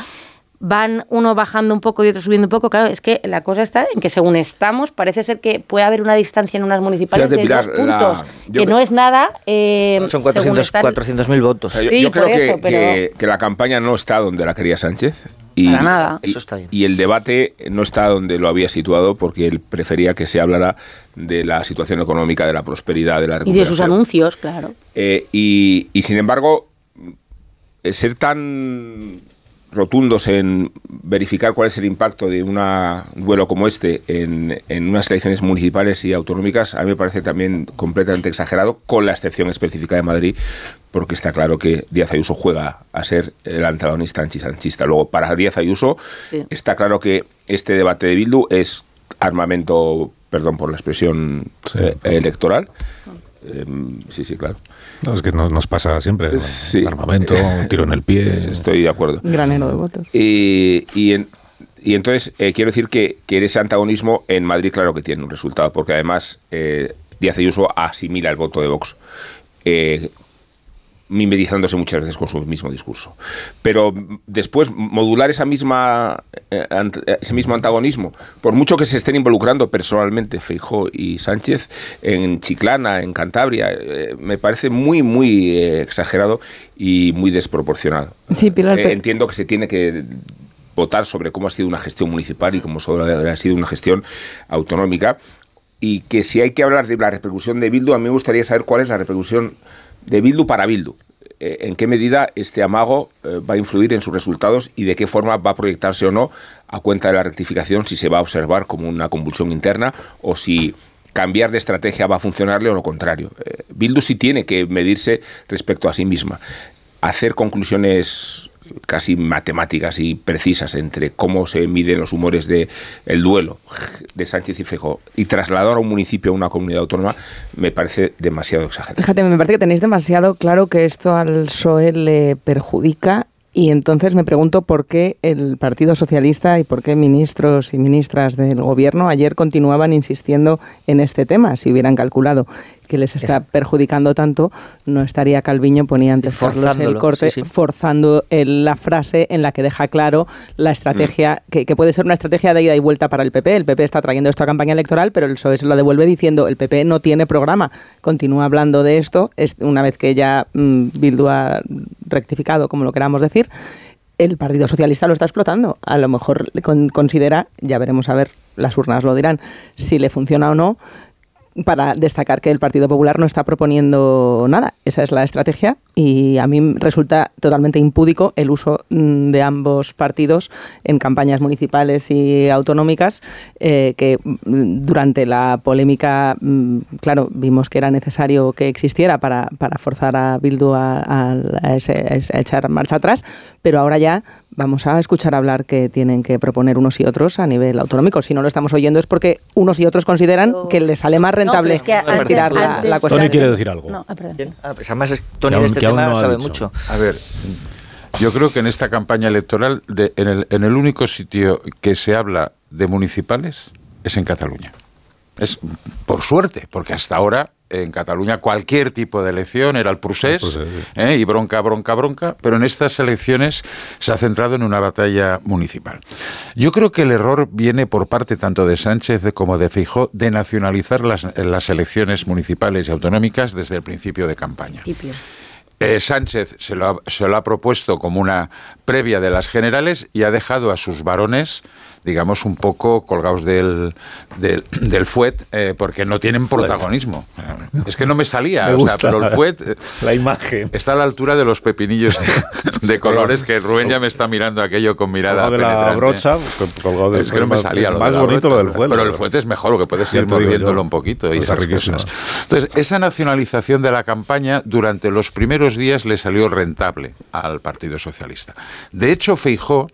van uno bajando un poco y otro subiendo un poco. Claro, es que la cosa está en que según estamos, parece ser que puede haber una distancia en unas municipales Fíjate, de Pilar, dos puntos, la- yo que no es nada. eh, Son según 400 están- 400.000 votos. O sea, yo, Sí, yo creo que, eso, pero- que- que la campaña no está donde la quería Sánchez. Y, Para nada. y- Eso está bien. Y el debate no está donde lo había situado porque él prefería que se hablara de la situación económica, de la prosperidad, de la Y de recuperación. sus anuncios, claro. Eh, y, y, sin embargo, eh, ser tan rotundos en verificar cuál es el impacto de una- un duelo como este en, en unas elecciones municipales y autonómicas, a mí me parece también completamente exagerado, con la excepción específica de Madrid, porque está claro que Díaz Ayuso juega a ser el antagonista anchisanchista. Luego, para Díaz Ayuso, Sí. está claro que este debate de Bildu es armamento, perdón por la expresión eh, electoral. Em, sí, sí, claro. No, es que no- nos pasa siempre. Sí. Armamento, un tiro en el pie. Estoy de acuerdo. Granero de votos. Y, y, en- y entonces eh, quiero decir que, que ese antagonismo en Madrid claro que tiene un resultado, porque además eh, Díaz Ayuso asimila el voto de Vox. eh, mimetizándose muchas veces con su mismo discurso. Pero después modular esa misma, eh, eh, ese mismo antagonismo, por mucho que se estén involucrando personalmente Feijó y Sánchez en Chiclana, en Cantabria, eh, me parece muy, muy exagerado y muy desproporcionado. Sí, Pilar, entiendo que se tiene que votar sobre cómo ha sido una gestión municipal y cómo sobre- ha sido una gestión autonómica. Y que si hay que hablar de la repercusión de Bildu, a mí me gustaría saber cuál es la repercusión de Bildu para Bildu. Eh, en qué medida este amago eh, va a influir en sus resultados y de qué forma va a proyectarse o no a cuenta de la rectificación, si se va a observar como una convulsión interna o si cambiar de estrategia va a funcionarle o lo contrario. Eh, Bildu sí tiene que medirse respecto a sí misma, hacer conclusiones casi matemáticas y precisas entre cómo se miden los humores de el duelo de Sánchez y Fejo y trasladar a un municipio a una comunidad autónoma me parece demasiado exagerado. Fíjate, me parece que tenéis demasiado claro que esto al PSOE le perjudica y entonces me pregunto por qué el Partido Socialista y por qué ministros y ministras del Gobierno ayer continuaban insistiendo en este tema. Si hubieran calculado que les está perjudicando tanto, no estaría Calviño, ponía antes Carlos el corte, sí, sí. forzando el- la frase en la que deja claro la estrategia, que, que puede ser una estrategia de ida y vuelta para el PP. El PP está trayendo esto a campaña electoral, pero el PSOE se lo devuelve diciendo el PP no tiene programa. Continúa hablando de esto, es, una vez que ya mm, Bildu ha rectificado, como lo queramos decir, el Partido Socialista lo está explotando. A lo mejor le con- considera, ya veremos a ver, las urnas lo dirán, si le funciona o no, para destacar que el Partido Popular no está proponiendo nada. Esa es la estrategia y a mí resulta totalmente impúdico el uso mm, de ambos partidos en campañas municipales y autonómicas eh, que mm, durante la polémica, mm, claro, vimos que era necesario que existiera para, para forzar a Bildu a, a- echar marcha atrás, pero ahora ya vamos a escuchar hablar que tienen que proponer unos y otros a nivel autonómico. Si no lo estamos oyendo es porque unos y otros consideran que les sale más rentable es que antes- estirar la, antes- la cuestión. Tony quiere decir algo. No, ah. Ah, pues además, es- Tony de este tema no sabe dicho. mucho. A ver, yo creo que en esta campaña electoral, de- en, el, en el único sitio que se habla de municipales es en Cataluña. Es por suerte, porque hasta ahora en Cataluña cualquier tipo de elección era el procés, ¿eh? y bronca, bronca, bronca, pero en estas elecciones se ha centrado en una batalla municipal. Yo creo que el error viene por parte tanto de Sánchez como de Feijó de nacionalizar las, las elecciones municipales y autonómicas desde el principio de campaña. Eh, Sánchez se lo, ha, se lo ha propuesto como una previa de las generales y ha dejado a sus varones digamos, un poco colgados del, del, del fuet, eh, porque no tienen protagonismo. Es que no me salía, Me o sea, gusta pero el fuet la imagen. está a la altura de los pepinillos de, de colores que Rubén ya me está mirando aquello con mirada de la brocha, colgado de- es que no me salía. lo más de la bonito lo del fuet, Pero el fuet es mejor, lo que puedes ir moviéndolo un poquito. Y Está esas cosas. Entonces, esa nacionalización de la campaña durante los primeros días le salió rentable al Partido Socialista. De hecho, Feijó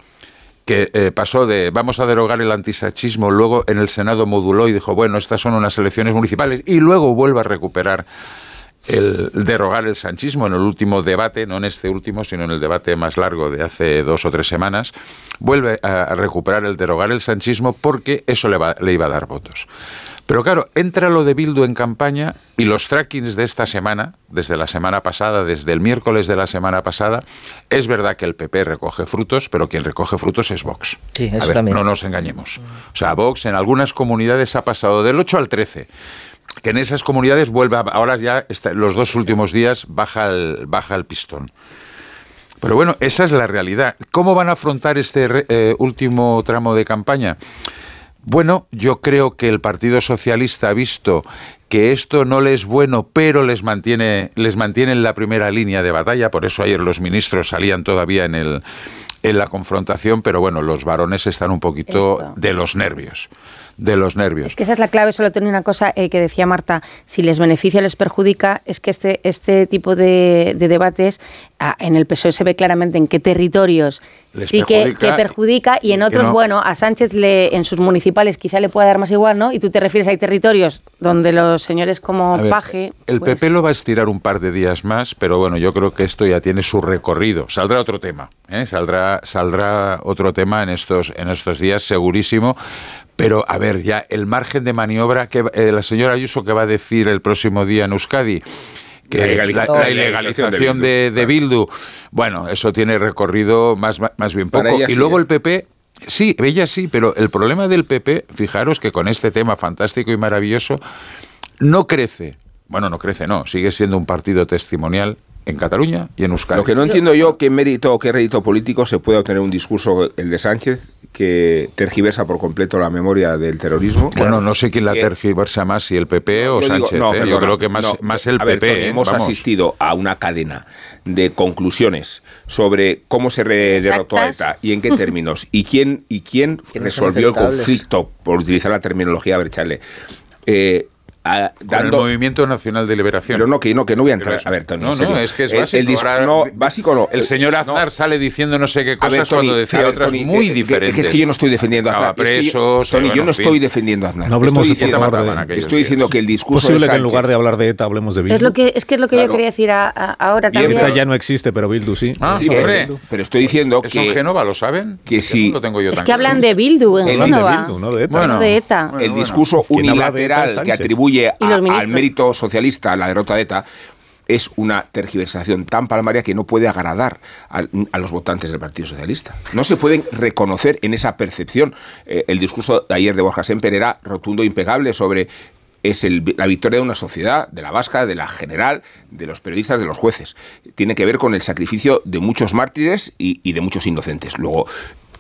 que eh, pasó de vamos a derogar el antisachismo, luego en el Senado moduló y dijo, bueno, estas son unas elecciones municipales, y luego vuelve a recuperar el derogar el sanchismo en el último debate, no en este último, sino en el debate más largo de hace dos o tres semanas, vuelve a, a recuperar el derogar el sanchismo porque eso le, va- le iba a dar votos. Pero claro, entra lo de Bildu en campaña y los trackings de esta semana, desde la semana pasada, desde el miércoles de la semana pasada, es verdad que el PP recoge frutos, pero quien recoge frutos es Vox. Sí, A eso ver, también. no nos engañemos. O sea, Vox en algunas comunidades ha pasado del 8 al 13 que en esas comunidades vuelve a- ahora ya está- los dos últimos días baja el, baja el pistón. Pero bueno, esa es la realidad. ¿Cómo van a afrontar este eh, último tramo de campaña? Bueno, yo creo que el Partido Socialista ha visto que esto no les es bueno, pero les mantiene, les mantiene en la primera línea de batalla. Por eso ayer los ministros salían todavía en, el, en la confrontación, pero bueno, los varones están un poquito Esto. de los nervios. De los nervios. Es que esa es la clave, solo tenía una cosa eh, que decía Marta, si les beneficia o les perjudica, es que este, este tipo de, de debates ah, en el PSOE se ve claramente en qué territorios Les sí que, perjudica que perjudica y en otros, no. bueno, a Sánchez le, en sus municipales quizá le pueda dar más igual, ¿no? Y tú te refieres a territorios donde los señores como ver, Paje... El pues, PP lo va a estirar un par de días más, pero bueno, yo creo que esto ya tiene su recorrido. Saldrá otro tema, ¿eh? saldrá, saldrá otro tema en estos, en estos días, segurísimo. Pero a ver, ya el margen de maniobra que eh, la señora Ayuso que va a decir el próximo día en Euskadi. Que La ilegalización- la la ilegalización de, de Bildu, bueno, eso tiene recorrido más, más bien poco. Y sí, luego ¿eh? el PP, sí, ella sí, pero el problema del PP, fijaros que con este tema fantástico y maravilloso, no crece. Bueno, no crece, no. Sigue siendo un partido testimonial en Cataluña y en Euskadi. Lo que no entiendo yo, qué mérito o qué rédito político se puede obtener un discurso, el de Sánchez, que tergiversa por completo la memoria del terrorismo. Bueno, no sé quién la Eh, tergiversa más, si el PP o Yo digo- Sánchez. no, ¿eh? Yo creo que más, no. más el A ver, PP. Tony, ¿eh? hemos Vamos. asistido a una cadena de conclusiones sobre cómo se derrotó a. ETA y en qué términos y quién y quién ¿Quiénes son resolvió el conflicto, por utilizar la terminología Berchale. Eh, a- Con dando, el Movimiento Nacional de Liberación. pero no, que no, que no voy a entrar. Pero A ver, Tony, no, en serio. no, es que es El- básico. el Ahora, no, básico no. El señor No. Aznar sale diciendo no sé qué A ver, cosas Tony, cuando decía ver, otras Tony, muy eh, que- diferentes. Que, es que yo no estoy defendiendo a Aznar. Es que yo- Tony, bueno, yo no en fin. estoy defendiendo a Aznar. No hablemos estoy por diciendo, de- estoy días. diciendo que el Es discurso posible de que en Sánchez- lugar de hablar de ETA hablemos de Bildu. Es lo que, es que es lo que yo Claro. quería decir a- a- ahora Bien, también. ETA ya no existe, pero Bildu sí. Ah, Sí, hombre. pero, estoy diciendo Eso en que, Génova lo saben. que no yo Es tan que hablan de Bildu en El de Génova. No de ETA. Bueno. no de ETA. el discurso ¿Quién habla de unilateral que Sánchez. Atribuye a- al mérito socialista la derrota de ETA es una tergiversación tan palmaria que no puede agradar a, a los votantes del Partido Socialista. No se pueden reconocer en esa percepción. Eh, el discurso de ayer de Borja Semper era rotundo e impecable sobre es el- la victoria de una sociedad, de la vasca, de la general, de los periodistas, de los jueces. Tiene que ver con el sacrificio de muchos mártires y, y de muchos inocentes. Luego,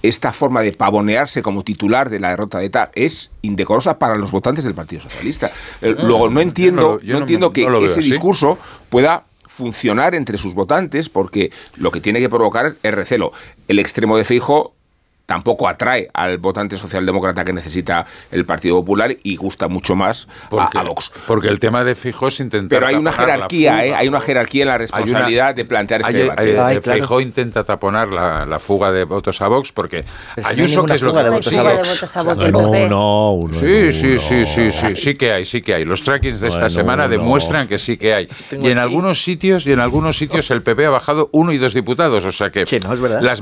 esta forma de pavonearse como titular de la derrota de ETA es indecorosa para los votantes del Partido Socialista. Eh, No, Luego, no entiendo, no entiendo que veo ese discurso pueda funcionar entre sus votantes porque lo que tiene que provocar es recelo. El extremo de Feijo tampoco atrae al votante socialdemócrata que necesita el Partido Popular y gusta mucho más a, Porque, a Vox. porque el tema de Fijo es intentar. Pero hay una jerarquía, fuga. ¿eh? hay una jerarquía en la responsabilidad de plantear este Hay- debate. hay- Ay, eh, claro. Feijóo intenta taponar la, la fuga de votos a Vox porque hay Ayuso, que es lo que de votos a Vox. votos a Vox No, del no, uno, Sí, sí, sí, sí, sí, sí que hay, sí que hay. Los trackings de esta Bueno, semana demuestran que sí que hay. Y en aquí. algunos sitios, y en algunos sitios el PP ha bajado uno y dos diputados, o sea que Que no, es verdad. las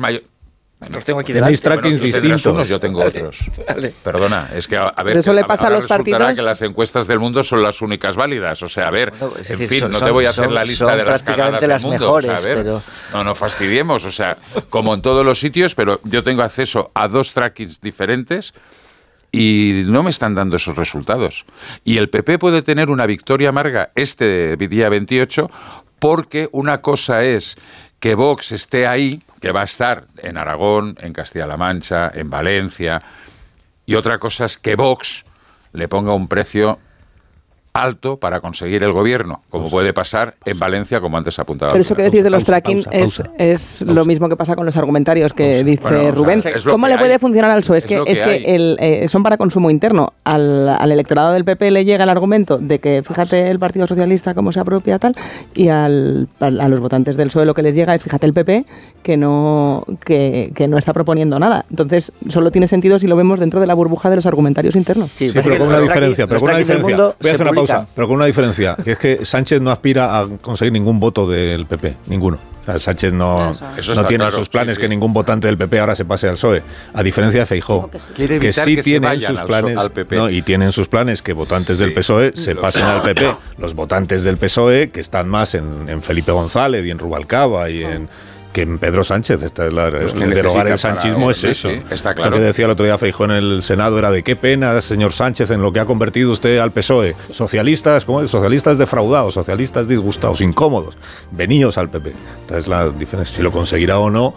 Los tengo aquí Tenéis trackings tendrás distintos. unos, yo tengo otros. Vale. Perdona, es que a, a ver, Eso le pasa a los resultará partidos. que las encuestas del mundo son las únicas válidas. O sea, a ver, Bueno, en decir, fin, son- no te voy a hacer son- la lista de las prácticamente cagadas las del mundo. o sea, mejores, a ver, pero- No, no fastidiemos. O sea, como en todos los sitios, pero yo tengo acceso a dos trackings diferentes y no me están dando esos resultados. Y el PP puede tener una victoria amarga este día 28 porque una cosa es que Vox esté ahí, que va a estar en Aragón, en Castilla-La Mancha, en Valencia, Y otra cosa es que Vox le ponga un precio alto para conseguir el gobierno, como puede pasar en Valencia, como antes apuntaba. Pero eso que decís de los tracking es, es lo mismo que pasa con los argumentarios que dice Bueno, o sea, Rubén. es lo ¿Cómo que le puede hay. funcionar al PSOE? Es Es que, lo es que que el, eh, son para consumo interno. Al, al electorado del PP le llega el argumento de que fíjate el Partido Socialista cómo se apropia tal, y al, a los votantes del PSOE lo que les llega es fíjate el PP que no, que, que no está proponiendo nada. Entonces solo tiene sentido si lo vemos dentro de la burbuja de los argumentarios internos. Sí, pero con una diferencia, pero con una diferencia. Voy a hacer una pausa, pero con una diferencia, que es que Sánchez no aspira a conseguir ningún voto del PP, ninguno. O sea, Sánchez no, Eso no tiene claro, sus planes sí, sí. que ningún votante del PP ahora se pase al PSOE, a diferencia de Feijó, Quiere que sí que se tiene en vayan sus planes, al PP. no, y tiene en sus planes que votantes Sí, del PSOE se pasen sé. al PP. Los votantes del PSOE que están más en, en Felipe González y en Rubalcaba y en que en Pedro Sánchez, esta es la, el derogar el sanchismo es eso. sí, está Lo claro. que decía el otro día Feijó en el Senado era de qué pena, señor Sánchez, en lo que ha convertido usted al PSOE. Socialistas, ¿cómo es? Socialistas defraudados, socialistas disgustados, incómodos. Veníos al PP. Entonces la diferencia, si lo conseguirá o no,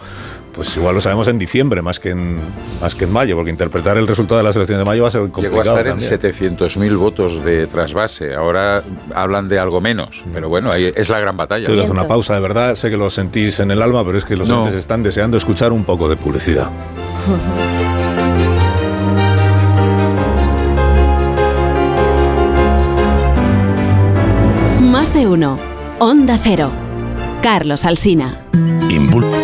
pues igual lo sabemos en diciembre más que en, más que en mayo, porque interpretar el resultado de las elecciones de mayo va a ser complicado. Llegó a estar en también. 700.000 votos de trasvase. Ahora hablan de algo menos. Pero bueno, ahí es la gran batalla. Que hacer una pausa, de verdad. Sé que lo sentís en el alma, pero es que los No. oyentes están deseando escuchar un poco de publicidad. Más de uno. Onda Cero. Carlos Alsina. Más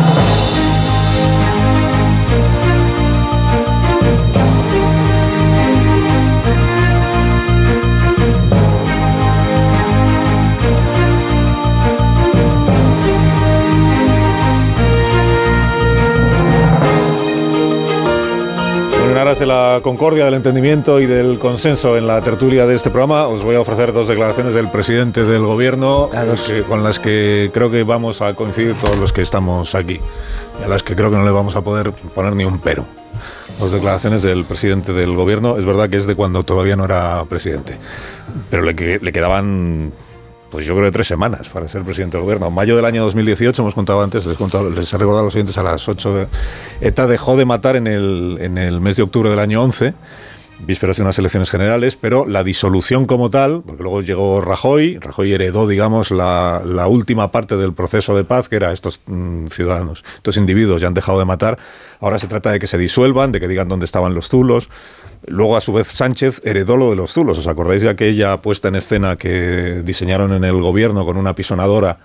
Aras de la concordia, del entendimiento y del consenso en la tertulia de este programa, os voy a ofrecer dos declaraciones del presidente del gobierno que- con las que creo que vamos a coincidir todos los que estamos aquí y a las que creo que no le vamos a poder poner ni un pero. Dos declaraciones del presidente del gobierno, es verdad que es de cuando todavía no era presidente, pero le, le quedaban pues yo creo que tres semanas para ser presidente del gobierno. Mayo del año 2018, hemos contado antes, les, contado- les he recordado los oyentes a las 8 de... ETA dejó de matar en el, en el mes de octubre del año 11, vísperas de unas elecciones generales, pero la disolución como tal, porque luego llegó Rajoy, Rajoy heredó, digamos, la, la última parte del proceso de paz, que era estos mm, ciudadanos, estos individuos ya han dejado de matar, ahora se trata de que se disuelvan, de que digan dónde estaban los zulos, Luego, a su vez, Sánchez heredó lo de los zulos. ¿Os acordáis de aquella puesta en escena que diseñaron en el gobierno con una pisonadora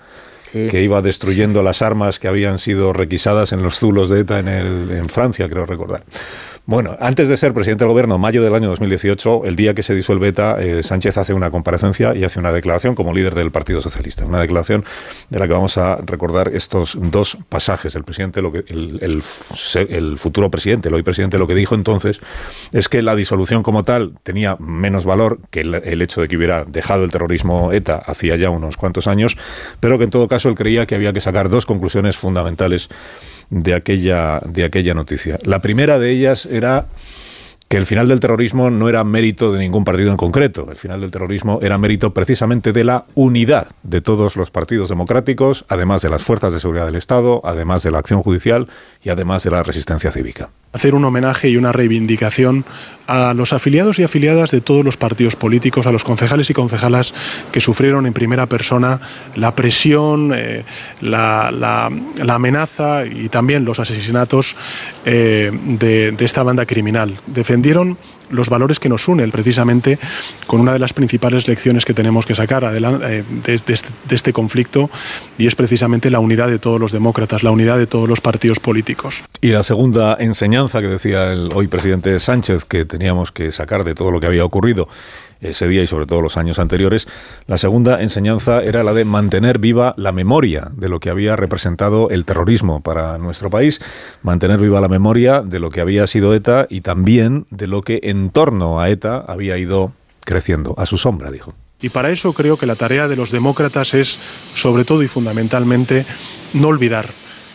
que iba destruyendo las armas que habían sido requisadas en los zulos de ETA en, el- en Francia, creo recordar? Bueno, antes de ser presidente del gobierno, mayo del año 2018, el día que se disuelve ETA, eh, Sánchez hace una comparecencia y hace una declaración como líder del Partido Socialista. Una declaración de la que vamos a recordar estos dos pasajes. El presidente, lo que, el futuro presidente, el hoy presidente, lo que dijo entonces es que la disolución como tal tenía menos valor que el, el hecho de que hubiera dejado el terrorismo ETA hacía ya unos cuantos años, pero que en todo caso él creía que había que sacar dos conclusiones fundamentales de aquella, de aquella noticia. La primera de ellas era que el final del terrorismo no era mérito de ningún partido en concreto. El final del terrorismo era mérito precisamente de la unidad de todos los partidos democráticos, además de las fuerzas de seguridad del Estado, además de la acción judicial y además de la resistencia cívica. hacer un homenaje y una reivindicación a los afiliados y afiliadas de todos los partidos políticos, a los concejales y concejalas que sufrieron en primera persona la presión, eh, la, la- amenaza y también los asesinatos eh, de esta banda criminal. Defendieron los valores que nos unen precisamente con una de las principales lecciones que tenemos que sacar adelan- eh, de, de este, de este conflicto y es precisamente la unidad de todos los demócratas, la unidad de todos los partidos políticos. Y la segunda enseñanza que decía el hoy presidente Sánchez que teníamos que sacar de todo lo que había ocurrido ese día y sobre todo los años anteriores, la segunda enseñanza era la de mantener viva la memoria de lo que había representado el terrorismo para nuestro país, mantener viva la memoria de lo que había sido ETA y también de lo que en torno a ETA había ido creciendo, a su sombra, dijo. Y para eso creo que la tarea de los demócratas es, sobre todo y fundamentalmente, no olvidar.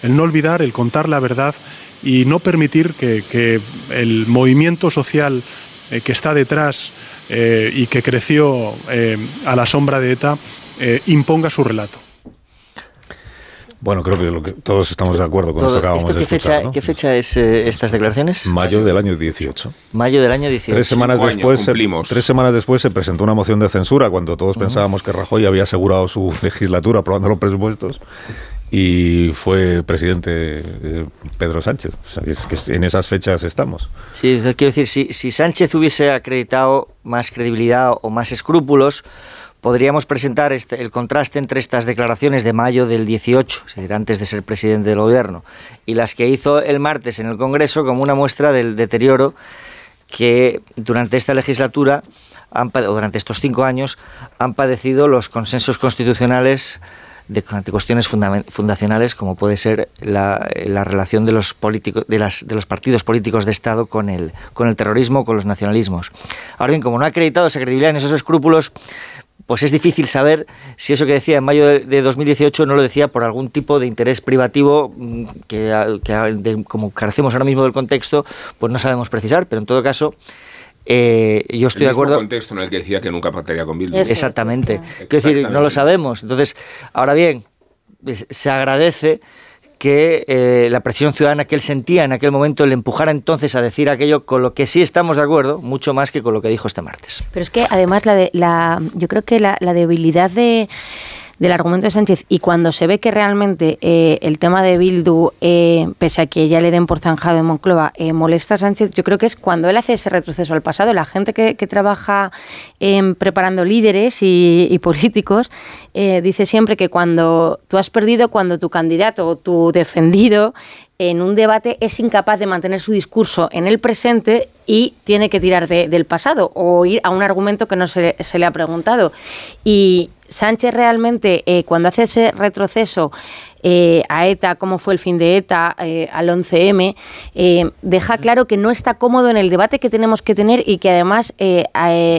El no olvidar, el contar la verdad y no permitir que, que el movimiento social eh, que está detrás eh, y que creció eh, a la sombra de ETA eh, imponga su relato. Bueno, creo que, lo que todos estamos de acuerdo con Todo- esto que acabamos ¿esto de qué, escuchar. fecha, ¿no? ¿Qué fecha es eh, estas declaraciones? Mayo del año 18. Mayo del año 18. Tres semanas, Cinco después, se, tres semanas después se presentó una moción de censura cuando todos pensábamos que Rajoy había asegurado su legislatura aprobando los presupuestos y fue presidente eh, Pedro Sánchez. En esas fechas estamos. Sí, quiero decir, si, si Sánchez hubiese acreditado más credibilidad o más escrúpulos, podríamos presentar este- el contraste entre estas declaraciones de mayo del 18, es decir, antes de ser presidente del gobierno, y las que hizo el martes en el Congreso como una muestra del deterioro que durante esta legislatura, o durante estos cinco años, han padecido los consensos constitucionales de, cuestiones fundacionales como puede ser la, la relación de los políticos de, las, de los partidos políticos de Estado con el, con el terrorismo, con los nacionalismos. Ahora bien, como no ha acreditado esa credibilidad en esos escrúpulos, pues es difícil saber si eso que decía en mayo de, de 2018 no lo decía por algún tipo de interés privativo mm, que, de- como carecemos ahora mismo del contexto, pues no sabemos precisar, pero en todo caso eh, yo estoy el de acuerdo. contexto en el que decía que nunca pactaría con Bildu. Exactamente. Quiero decir, no lo Exactamente. sabemos. Entonces, ahora bien, se agradece que eh, la presión ciudadana que él sentía en aquel momento le empujara entonces a decir aquello con lo que sí estamos de acuerdo, mucho más que con lo que dijo este martes. Pero es que además la de, la, yo creo que la, la debilidad de, del argumento de Sánchez y cuando se ve que realmente eh, el tema de Bildu, eh, pese a que ya le den por zanjado en Moncloa, eh, molesta a Sánchez, yo creo que es cuando él hace ese retroceso al pasado. La gente que, trabaja en preparando líderes y, políticos dice siempre que cuando tú has perdido, cuando tu candidato o tu defendido en un debate es incapaz de mantener su discurso en el presente y tiene que tirar de- del pasado o ir a un argumento que no se, se le ha preguntado. Y Sánchez realmente, eh, cuando hace ese retroceso eh, a ETA, cómo fue el fin de ETA, eh, al 11M, eh, deja claro que no está cómodo en el debate que tenemos que tener y que además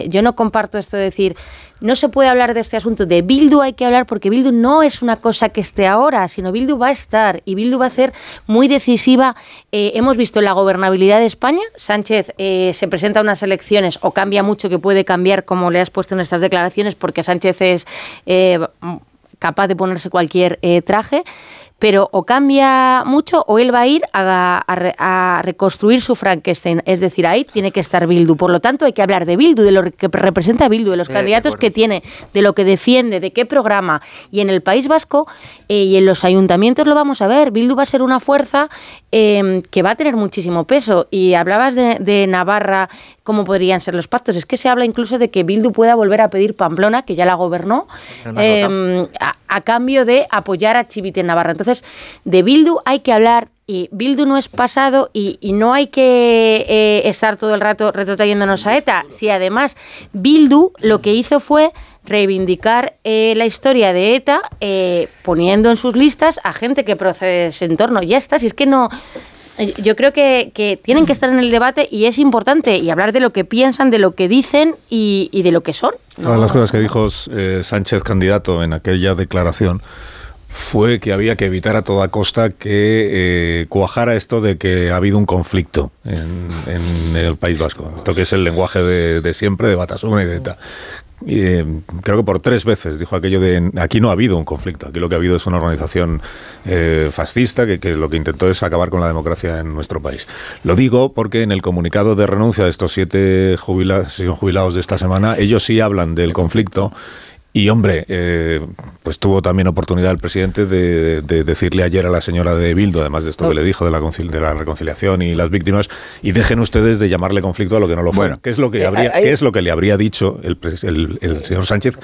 yo no comparto esto de decir no se puede hablar de este asunto. De Bildu hay que hablar porque Bildu no es una cosa que esté ahora, sino Bildu va a estar y Bildu va a ser muy decisiva. Eh, hemos visto la gobernabilidad de España. Sánchez eh, se presenta a unas elecciones o cambia mucho, que puede cambiar, como le has puesto en estas declaraciones, porque Sánchez es eh, capaz de ponerse cualquier traje. Pero o cambia mucho o él va a ir a, a a reconstruir su Frankenstein. Es decir, ahí tiene que estar Bildu. Por lo tanto, hay que hablar de Bildu, de lo que representa Bildu, de los Eh, candidatos que tiene, de lo que defiende, de qué programa. Y en el País Vasco eh, y en los ayuntamientos lo vamos a ver. Bildu va a ser una fuerza eh, que va a tener muchísimo peso. Y hablabas de, de Navarra, cómo podrían ser los pactos. Es que se habla incluso de que Bildu pueda volver a pedir Pamplona, que ya la gobernó, eh, a, a cambio de apoyar a Chivite en Navarra. Entonces, de Bildu hay que hablar. Y Bildu no es pasado y, y no hay que eh, estar todo el rato retrotrayéndonos a ETA. Si además Bildu lo que hizo fue reivindicar eh, la historia de ETA eh, poniendo en sus listas a gente que procede de ese entorno. Ya está, si es que no... eh, Yo creo que, tienen que estar en el debate y es importante y hablar de lo que piensan, de lo que dicen y, y de lo que son. Una de las cosas que dijo eh, Sánchez candidato en aquella declaración fue que había que evitar a toda costa que eh, cuajara esto de que ha habido un conflicto en, en el País Vasco. Esto que es el lenguaje de, de siempre, de Batasuna y de ETA. Eh, creo que por tres veces dijo aquello de aquí no ha habido un conflicto, aquí lo que ha habido es una organización eh, fascista que, que lo que intentó es acabar con la democracia en nuestro país. Lo digo porque en el comunicado de renuncia de estos siete jubila- jubilados de esta semana, ellos sí hablan del conflicto y hombre, eh, pues tuvo también oportunidad el presidente de, de decirle ayer a la señora de Bildo, además de esto que le dijo de la, de la reconciliación y las víctimas, y dejen ustedes de llamarle conflicto a lo que no lo fue. Bueno. ¿Qué es lo que Eh, hay- qué es lo que le habría dicho el- el señor Sánchez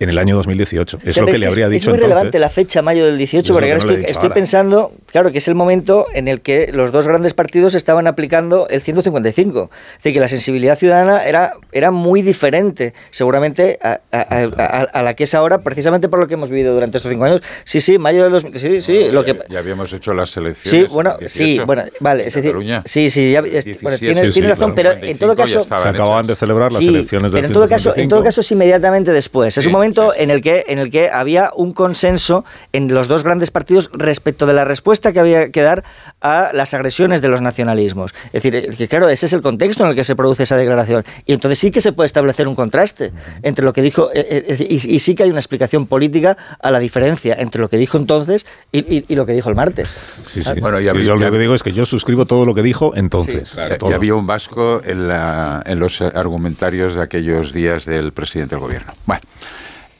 en el año 2018? Es lo que es le es- habría es, dicho muy entonces. relevante la fecha, mayo del 18, Es lo porque que ahora no estoy, estoy pensando, claro, que es el momento en el que los dos grandes partidos estaban aplicando el 155. Es decir, que la sensibilidad ciudadana era, era muy diferente, seguramente, a, a- a- a- a la que es ahora, precisamente por lo que hemos vivido durante estos cinco años. Sí, sí, mayo del 2000, sí, sí, lo que... Ya habíamos hecho las elecciones. Sí, bueno, en sí, 18, bueno, vale, es decir, sí, sí, ya, es- 17, bueno, sí, tienes, sí, tienes razón, pero en todo 55 ya caso... Se acaban hechas. de celebrar las Sí, elecciones del pero en todo caso, en todo 155. caso es inmediatamente después. Es Sí. un momento momento en el que en el que había un consenso en los dos grandes partidos respecto de la respuesta que había que dar a las agresiones de los nacionalismos. Es decir, que claro, ese es el contexto en el que se produce esa declaración. Y entonces sí que se puede establecer un contraste entre lo que dijo, eh, eh, y, y sí que hay una explicación política a la diferencia entre lo que dijo entonces y, y- y lo que dijo el martes. Sí, sí. Bueno, y Sí, yo ya- lo que digo es que yo suscribo todo lo que dijo entonces. Claro, había un vasco en, la- en los argumentarios de aquellos días del presidente del gobierno. Bueno,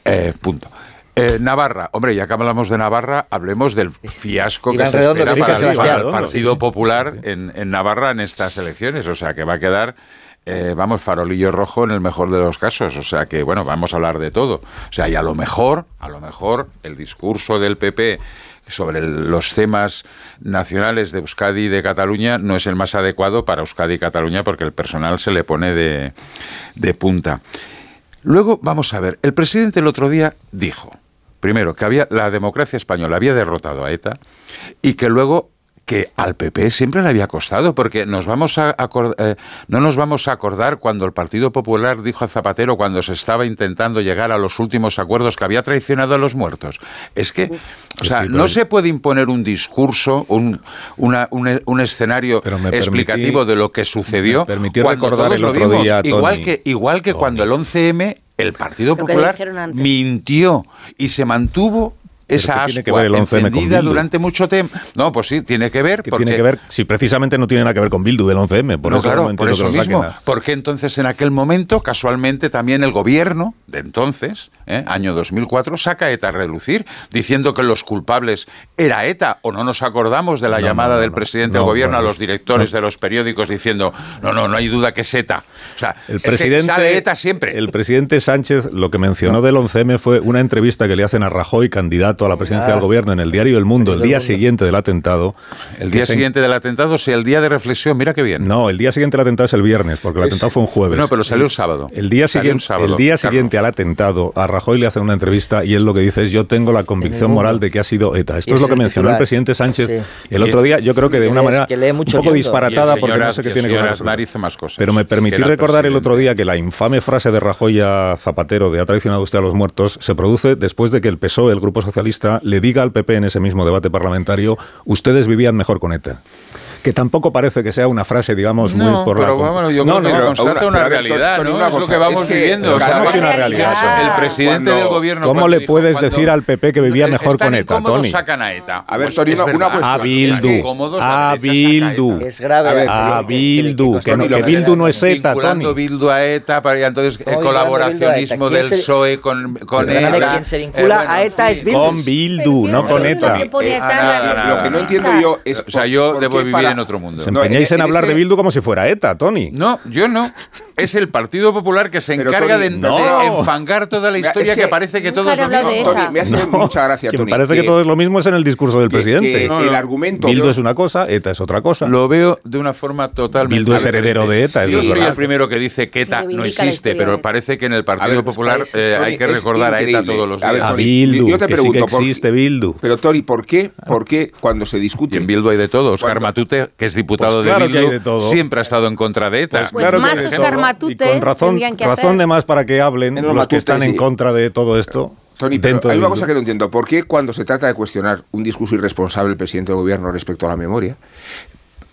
eh, punto. Eh, Navarra, hombre, ya que hablamos de Navarra, hablemos del fiasco que se Redondo, espera para, el- para el Partido Popular en, en Navarra en estas elecciones. O sea, que va a quedar, eh, vamos, farolillo rojo en el mejor de los casos. O sea, que, bueno, vamos a hablar de todo. O sea, y a lo mejor, a lo mejor, el discurso del PP sobre los temas nacionales de Euskadi y de Cataluña no es el más adecuado para Euskadi y Cataluña porque el personal se le pone de, de punta. Luego, vamos a ver, el presidente el otro día dijo, primero, que había la democracia española había derrotado a ETA y que luego que al PP siempre le había costado, porque nos vamos a eh, no nos vamos a acordar cuando el Partido Popular dijo a Zapatero cuando se estaba intentando llegar a los últimos acuerdos que había traicionado a los muertos. Es que, o sea, sí, pero no se puede imponer un discurso, un, una- un, un escenario me explicativo permití- de lo que sucedió. me recordar el lo otro vimos. día, igual que igual que cuando el 11M el Partido Popular mintió y se mantuvo esa ¿qué tiene que ascua ver el 11M con encendida durante mucho tiempo. No, pues sí, tiene que ver. ¿Qué porque, tiene que ver? Si precisamente no tiene nada que ver con Bildu del 11M. Por no, eso claro, no por entiendo eso que lo saquen mismo. Porque entonces en aquel momento, casualmente, también el gobierno de entonces, ¿eh? año 2004, saca a ETA a relucir, diciendo que los culpables era ETA, o no nos acordamos de la No, llamada no, del presidente No, del gobierno a los directores de los periódicos diciendo, no, no, no hay duda que es ETA. O sea, El es que presidente, sale ETA siempre. el presidente Sánchez lo que mencionó del 11M fue una entrevista que le hacen a Rajoy, candidato a la presidencia Ah. del gobierno, en el diario El Mundo, el día siguiente del atentado. El día se- siguiente del atentado, si el día de reflexión, mira qué bien. No, el día siguiente del atentado es el viernes, porque el Es- atentado fue un jueves. No, pero salió el sábado. El día, siguiente, sábado, el día Carlos. siguiente al atentado, a Rajoy le hacen una entrevista y él lo que dice es: Yo tengo la convicción moral de que ha sido ETA. Esto es lo que mencionó el presidente Sánchez Sí. el otro día. Yo creo que de una manera un poco disparatada, porque no sé qué tiene que ver. más cosas Pero me permití recordar el otro día que la infame frase de Rajoy a Zapatero de ha traicionado usted a los muertos se produce después de que el PSOE, el Grupo Socialista, le diga al PP en ese mismo debate parlamentario: Ustedes vivían mejor con ETA. Que tampoco parece que sea una frase, digamos, muy No, por pero la. vámonos, yo no, creo que no, constata una realidad, ¿no? una es lo que vamos es que viviendo. o sea, ¿cómo que una realidad? El presidente Cuando- del gobierno. ¿Cómo le puedes cuando- decir al PP que vivía mejor con ETA, Tony? sacan a ETA. A ver, Pues Tony, es una- cuestión. A Bildu. A Bildu. Es grave. A Bildu. Que, no, Bildu no es ETA, Tony. Bildu a ETA, entonces el vinculando colaboracionismo del ¿Quién se- PSOE con, con ETA. quien se Eh, vincula bueno, a ETA es Bildu. Con Bildu, no con ETA. Eh, Ah, Lo que no entiendo yo es. O sea, yo debo vivir en otro mundo. Se No, empeñáis en, en hablar ese- de Bildu como si fuera ETA, Tony. No, yo no. Es el Partido Popular que se encarga Tony, de, no. de enfangar toda la Mira, historia es que, que parece que todo es lo mismo. Tony, me hace mucha gracia, Tony. parece que todo es lo mismo es en el discurso del que- presidente. que el argumento. Bildu es una cosa, ETA es otra cosa. Lo veo de una forma totalmente. Bildu es heredero de ETA, eso Yo soy el primero que dice que ETA Que no existe, pero parece que en el Partido ver, Popular pues, eh, Tony, hay que recordar a ETA todos los días. A Tony, Bildu, yo te que sí pregunto, que ¿por- existe Bildu. Pero, Tori, ¿por qué, ¿por qué cuando se discute. En Bildu hay de todo. Oscar Cuando- Matute, que es diputado Pues claro de Bildu, de todo. siempre ha estado en contra de ETA. Pues más hay de Oscar. Matute Y con razón, tendrían que razón hacer. de más para que hablen los Matute, que están en contra de todo esto. Tony, pero hay una cosa que no entiendo. ¿Por qué cuando se trata de cuestionar un discurso irresponsable del presidente del gobierno respecto a la memoria,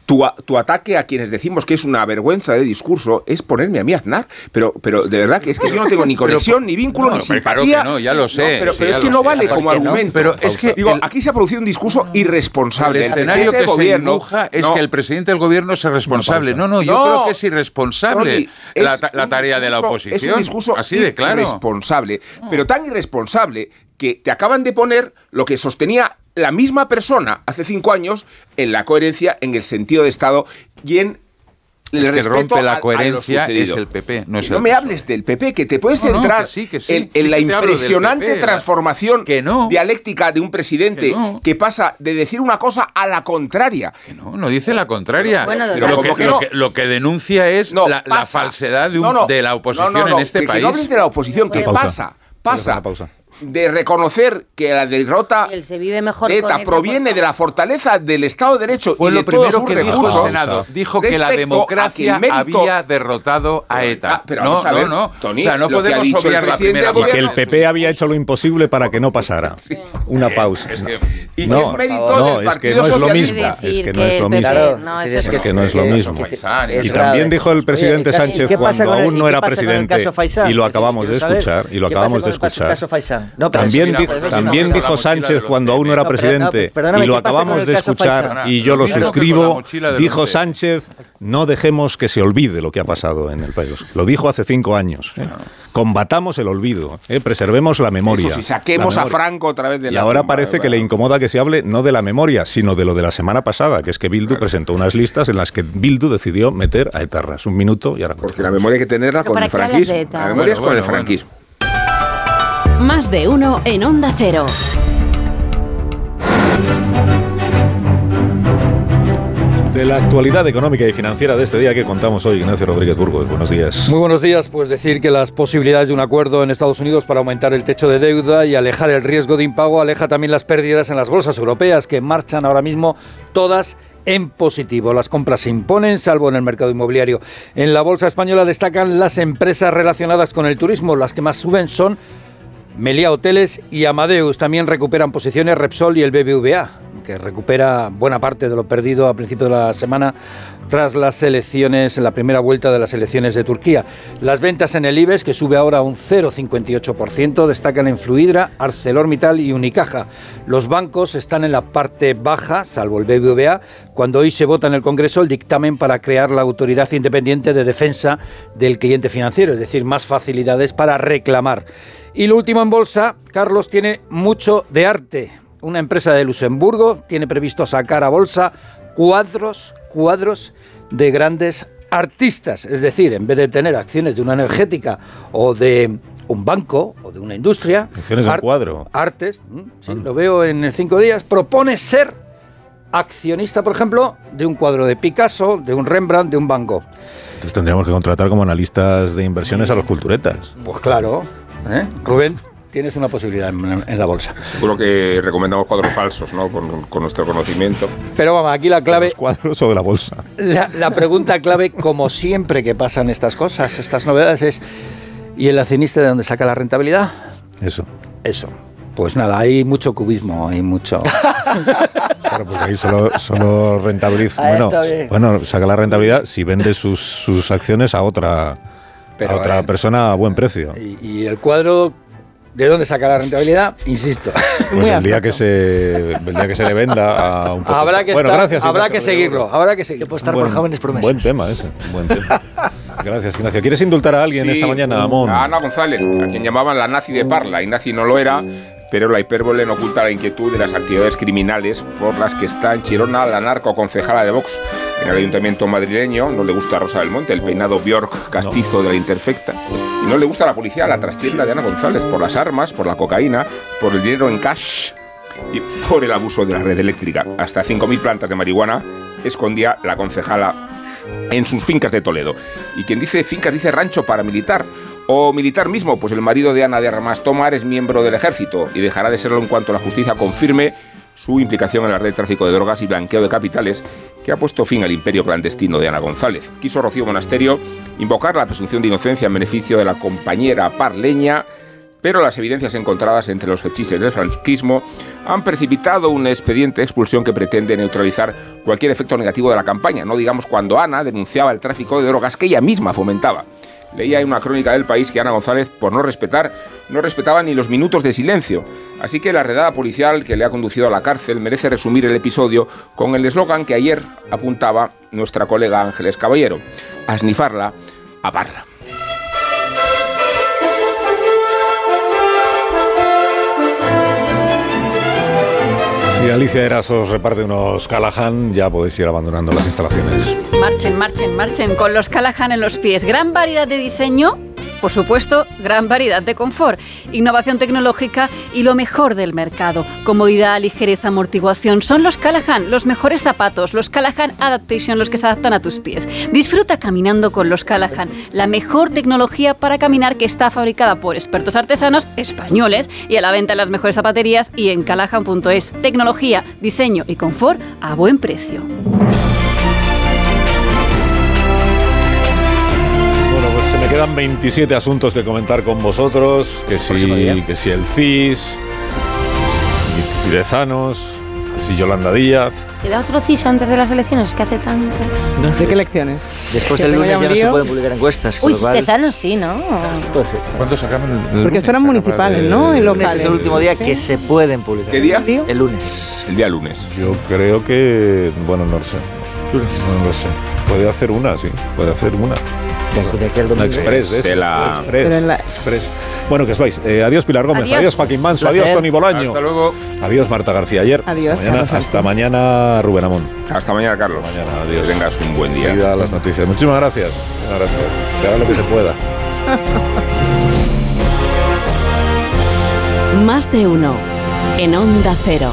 tu, tu ataque a quienes decimos que es una vergüenza de discurso es ponerme a mí a Aznar? Pero, pero de verdad que es que yo no tengo ni conexión, ni vínculo, no, ni claro simpatía. que no, ya lo sé, pero sí, pero ya es que no sé. vale ¿Por como no? argumento. Pero es que Digo, el- aquí se ha producido un discurso irresponsable. El escenario que del se gobierno. dibuja es que el presidente del gobierno es responsable. No, no, yo creo que es irresponsable Tony, la, es tarea de la oposición. Es un discurso Así de claro. irresponsable, pero tan irresponsable que te acaban de poner lo que sostenía la misma persona hace cinco años en la coherencia, en el sentido de Estado y en el El que respeto rompe la a- a lo coherencia es el PP, no Que es no el me hables del PP, que te puedes No, no, centrar que sí, que sí, en, sí en la impresionante PP, transformación que no. dialéctica de un presidente Que no. que pasa de decir una cosa a la contraria. No, no dice la contraria. Bueno, Pero pero lo, que, denuncia es No, la, falsedad de, un- No, no. de la oposición No, no, no, en este país. no hables de la oposición, que Pausa. pasa, pasa Pausa. De reconocer que la derrota se vive mejor de ETA proviene de la fortaleza del Estado de Derecho Fue y lo de primero todos sus que dijo el Senado. Dijo que la democracia mérito- había derrotado a ETA. Ah, pero no, vamos a ver, no, no. Tony, o sea, no lo que podemos dicho el obviar la primera del Que el PP había hecho lo imposible para que no pasara. Una pausa. y que no, es mérito no, del es que no es Socialista. Es que que no es lo mismo. Es es que no es lo mismo. Es Y también dijo el presidente Oye, ¿qué- Sánchez cuando aún y no era presidente y lo acabamos de escuchar y lo ¿qué acabamos pasa de con el caso- escuchar. No, También, eso sí, di- pero eso sí, también no, dijo Sánchez cuando aún no era No, pero- no, presidente y lo ¿qué pasa con acabamos de escuchar y yo lo suscribo, dijo. Sánchez, no dejemos que se olvide lo que ha pasado en el país. Lo dijo hace cinco años. ¿eh? Combatamos el olvido, ¿eh? preservemos la memoria. Eso sí, saquemos La a. Franco otra vez de Y la ahora tumba, parece ¿verdad? que le incomoda que se hable no de la memoria, sino de lo de la semana pasada, que es que Bildu presentó unas listas en las que Bildu decidió meter a etarras. Un minuto y ahora Porque la memoria hay que tenerla ¿Pero con el franquismo. La memoria es Bueno, con el bueno, franquismo. Más de uno en Onda Cero. De la actualidad económica y financiera de este día que contamos hoy, Ignacio Rodríguez Burgos. Buenos días. Muy buenos días. Pues decir que las posibilidades de un acuerdo en Estados Unidos para aumentar el techo de deuda y alejar el riesgo de impago aleja también las pérdidas en las bolsas europeas que marchan ahora mismo todas en positivo. Las compras se imponen, salvo en el mercado inmobiliario. En la bolsa española destacan las empresas relacionadas con el turismo. Las que más suben son Meliá Hoteles y Amadeus. También recuperan posiciones Repsol y el BBVA, que recupera buena parte de lo perdido a principio de la semana tras las elecciones, en la primera vuelta de las elecciones de Turquía. Las ventas en el IBEX, que sube ahora un 0,58%, destacan en Fluidra, ArcelorMittal y Unicaja. Los bancos están en la parte baja, salvo el BBVA, cuando hoy se vota en el Congreso el dictamen para crear la Autoridad Independiente de Defensa del Cliente Financiero, es decir, más facilidades para reclamar. Y lo último en bolsa, Carlos tiene mucho de arte. Una empresa de Luxemburgo tiene previsto sacar a bolsa cuadros, cuadros de grandes artistas. Es decir, en vez de tener acciones de una energética o de un banco o de una industria, Acciones ar- cuadro. artes, mm, sí, lo veo en el cinco días, propone ser accionista, por ejemplo, de un cuadro de Picasso, de un Rembrandt, de un Van Gogh. Entonces tendríamos que contratar como analistas de inversiones a los culturetas. Pues claro, ¿eh? Rubén, tienes una posibilidad en, en la bolsa. Seguro que recomendamos cuadros falsos, ¿no? Con, con nuestro conocimiento. Pero vamos, aquí la clave... ¿Los cuadros o de la bolsa? La, la pregunta clave, como siempre que pasan estas cosas, estas novedades, es ¿y el accionista de dónde saca la rentabilidad? Eso. Eso. Pues nada, hay mucho cubismo, hay mucho... Claro, porque ahí solo, solo rentabiliza. Bueno, bueno, saca la rentabilidad si vende sus, sus acciones a otra, Pero, a otra eh, persona a buen precio. Y, y el cuadro, ¿de dónde saca la rentabilidad? Insisto. Pues el día que se el día que se le venda a un poco- Habrá que, bueno, estar- gracias, habrá Ignacio que seguirlo, habrá que seguirlo. apostar por jóvenes promesas. Buen tema ese, buen tema. Gracias, Ignacio. ¿Quieres indultar a alguien Sí, esta mañana, Amón? A Ana González, a quien llamaban la nazi de Parla. Y nazi no lo era, pero la hipérbole no oculta la inquietud de las actividades criminales por las que está en Chirona la narcoconcejala de Vox. En el ayuntamiento madrileño no le gusta a Rosa del Monte, el peinado Bjork castizo de la interfecta. Y no le gusta a la policía la trastienda de Ana González por las armas, por la cocaína, por el dinero en cash y por el abuso de la red eléctrica. Hasta 5.000 plantas de marihuana escondía la concejala en sus fincas de Toledo. Y quien dice fincas dice rancho paramilitar. O militar mismo, pues el marido de Ana de Armas Tomar es miembro del ejército y dejará de serlo en cuanto la justicia confirme su implicación en la red de tráfico de drogas y blanqueo de capitales que ha puesto fin al imperio clandestino de Ana González. Quiso Rocío Monasterio invocar la presunción de inocencia en beneficio de la compañera parleña, pero las evidencias encontradas entre los fetiches del franquismo han precipitado un expediente de expulsión que pretende neutralizar cualquier efecto negativo de la campaña, no digamos cuando Ana denunciaba el tráfico de drogas que ella misma fomentaba. Leía en una crónica del país que Ana González, por no respetar, no respetaba ni los minutos de silencio. Así que la redada policial que le ha conducido a la cárcel merece resumir el episodio con el eslogan que ayer apuntaba nuestra colega Ángeles Caballero: a snifarla, a parla. Si Alicia Erasos reparte unos Callahan, ya podéis ir abandonando las instalaciones. Marchen, marchen, marchen con los Callahan en los pies. Gran variedad de diseño Por supuesto, gran variedad de confort, innovación tecnológica y lo mejor del mercado. Comodidad, ligereza, amortiguación. Son los Callahan, los mejores zapatos, los Callahan Adaptation, los que se adaptan a tus pies. Disfruta caminando con los Callahan, la mejor tecnología para caminar que está fabricada por expertos artesanos españoles y a la venta en las mejores zapaterías y en callahan.es. Tecnología, diseño y confort a buen precio. Quedan 27 asuntos que comentar con vosotros. Que si, que si el CIS, que si Dezanos, que si Yolanda Díaz. ¿Queda otro CIS antes de las elecciones? Es que hace tanto. No sé qué elecciones. Después del lunes ya no se pueden publicar encuestas, con Uy, lo cual... Tezanos sí, ¿no? ¿Cuándo sacamos el, Porque esto eran municipales, ¿no? El lunes locales. es el último día que se pueden publicar. ¿Qué día? El lunes. El día lunes. Yo creo que. Bueno, no lo sé. No lo sé. Puede hacer una, sí. Puede hacer una. De aquí al Una domingo. express, ¿eh? De la- Express. Pero en la- Express. Bueno, que os vais. Eh, adiós, Pilar Gómez. Adiós. Adiós, Joaquín Manso. Placer. Adiós, Tony Bolaño. Hasta luego. Adiós, Marta García. Ayer. Adiós, Hasta mañana, Carlos hasta mañana Rubén Amón. Hasta mañana, Carlos. Mañana, adiós. Que tengas un buen día. Enseguida las noticias. Muchísimas gracias. Muchas gracias. Que haga lo que se pueda. Más de uno. En Onda Cero.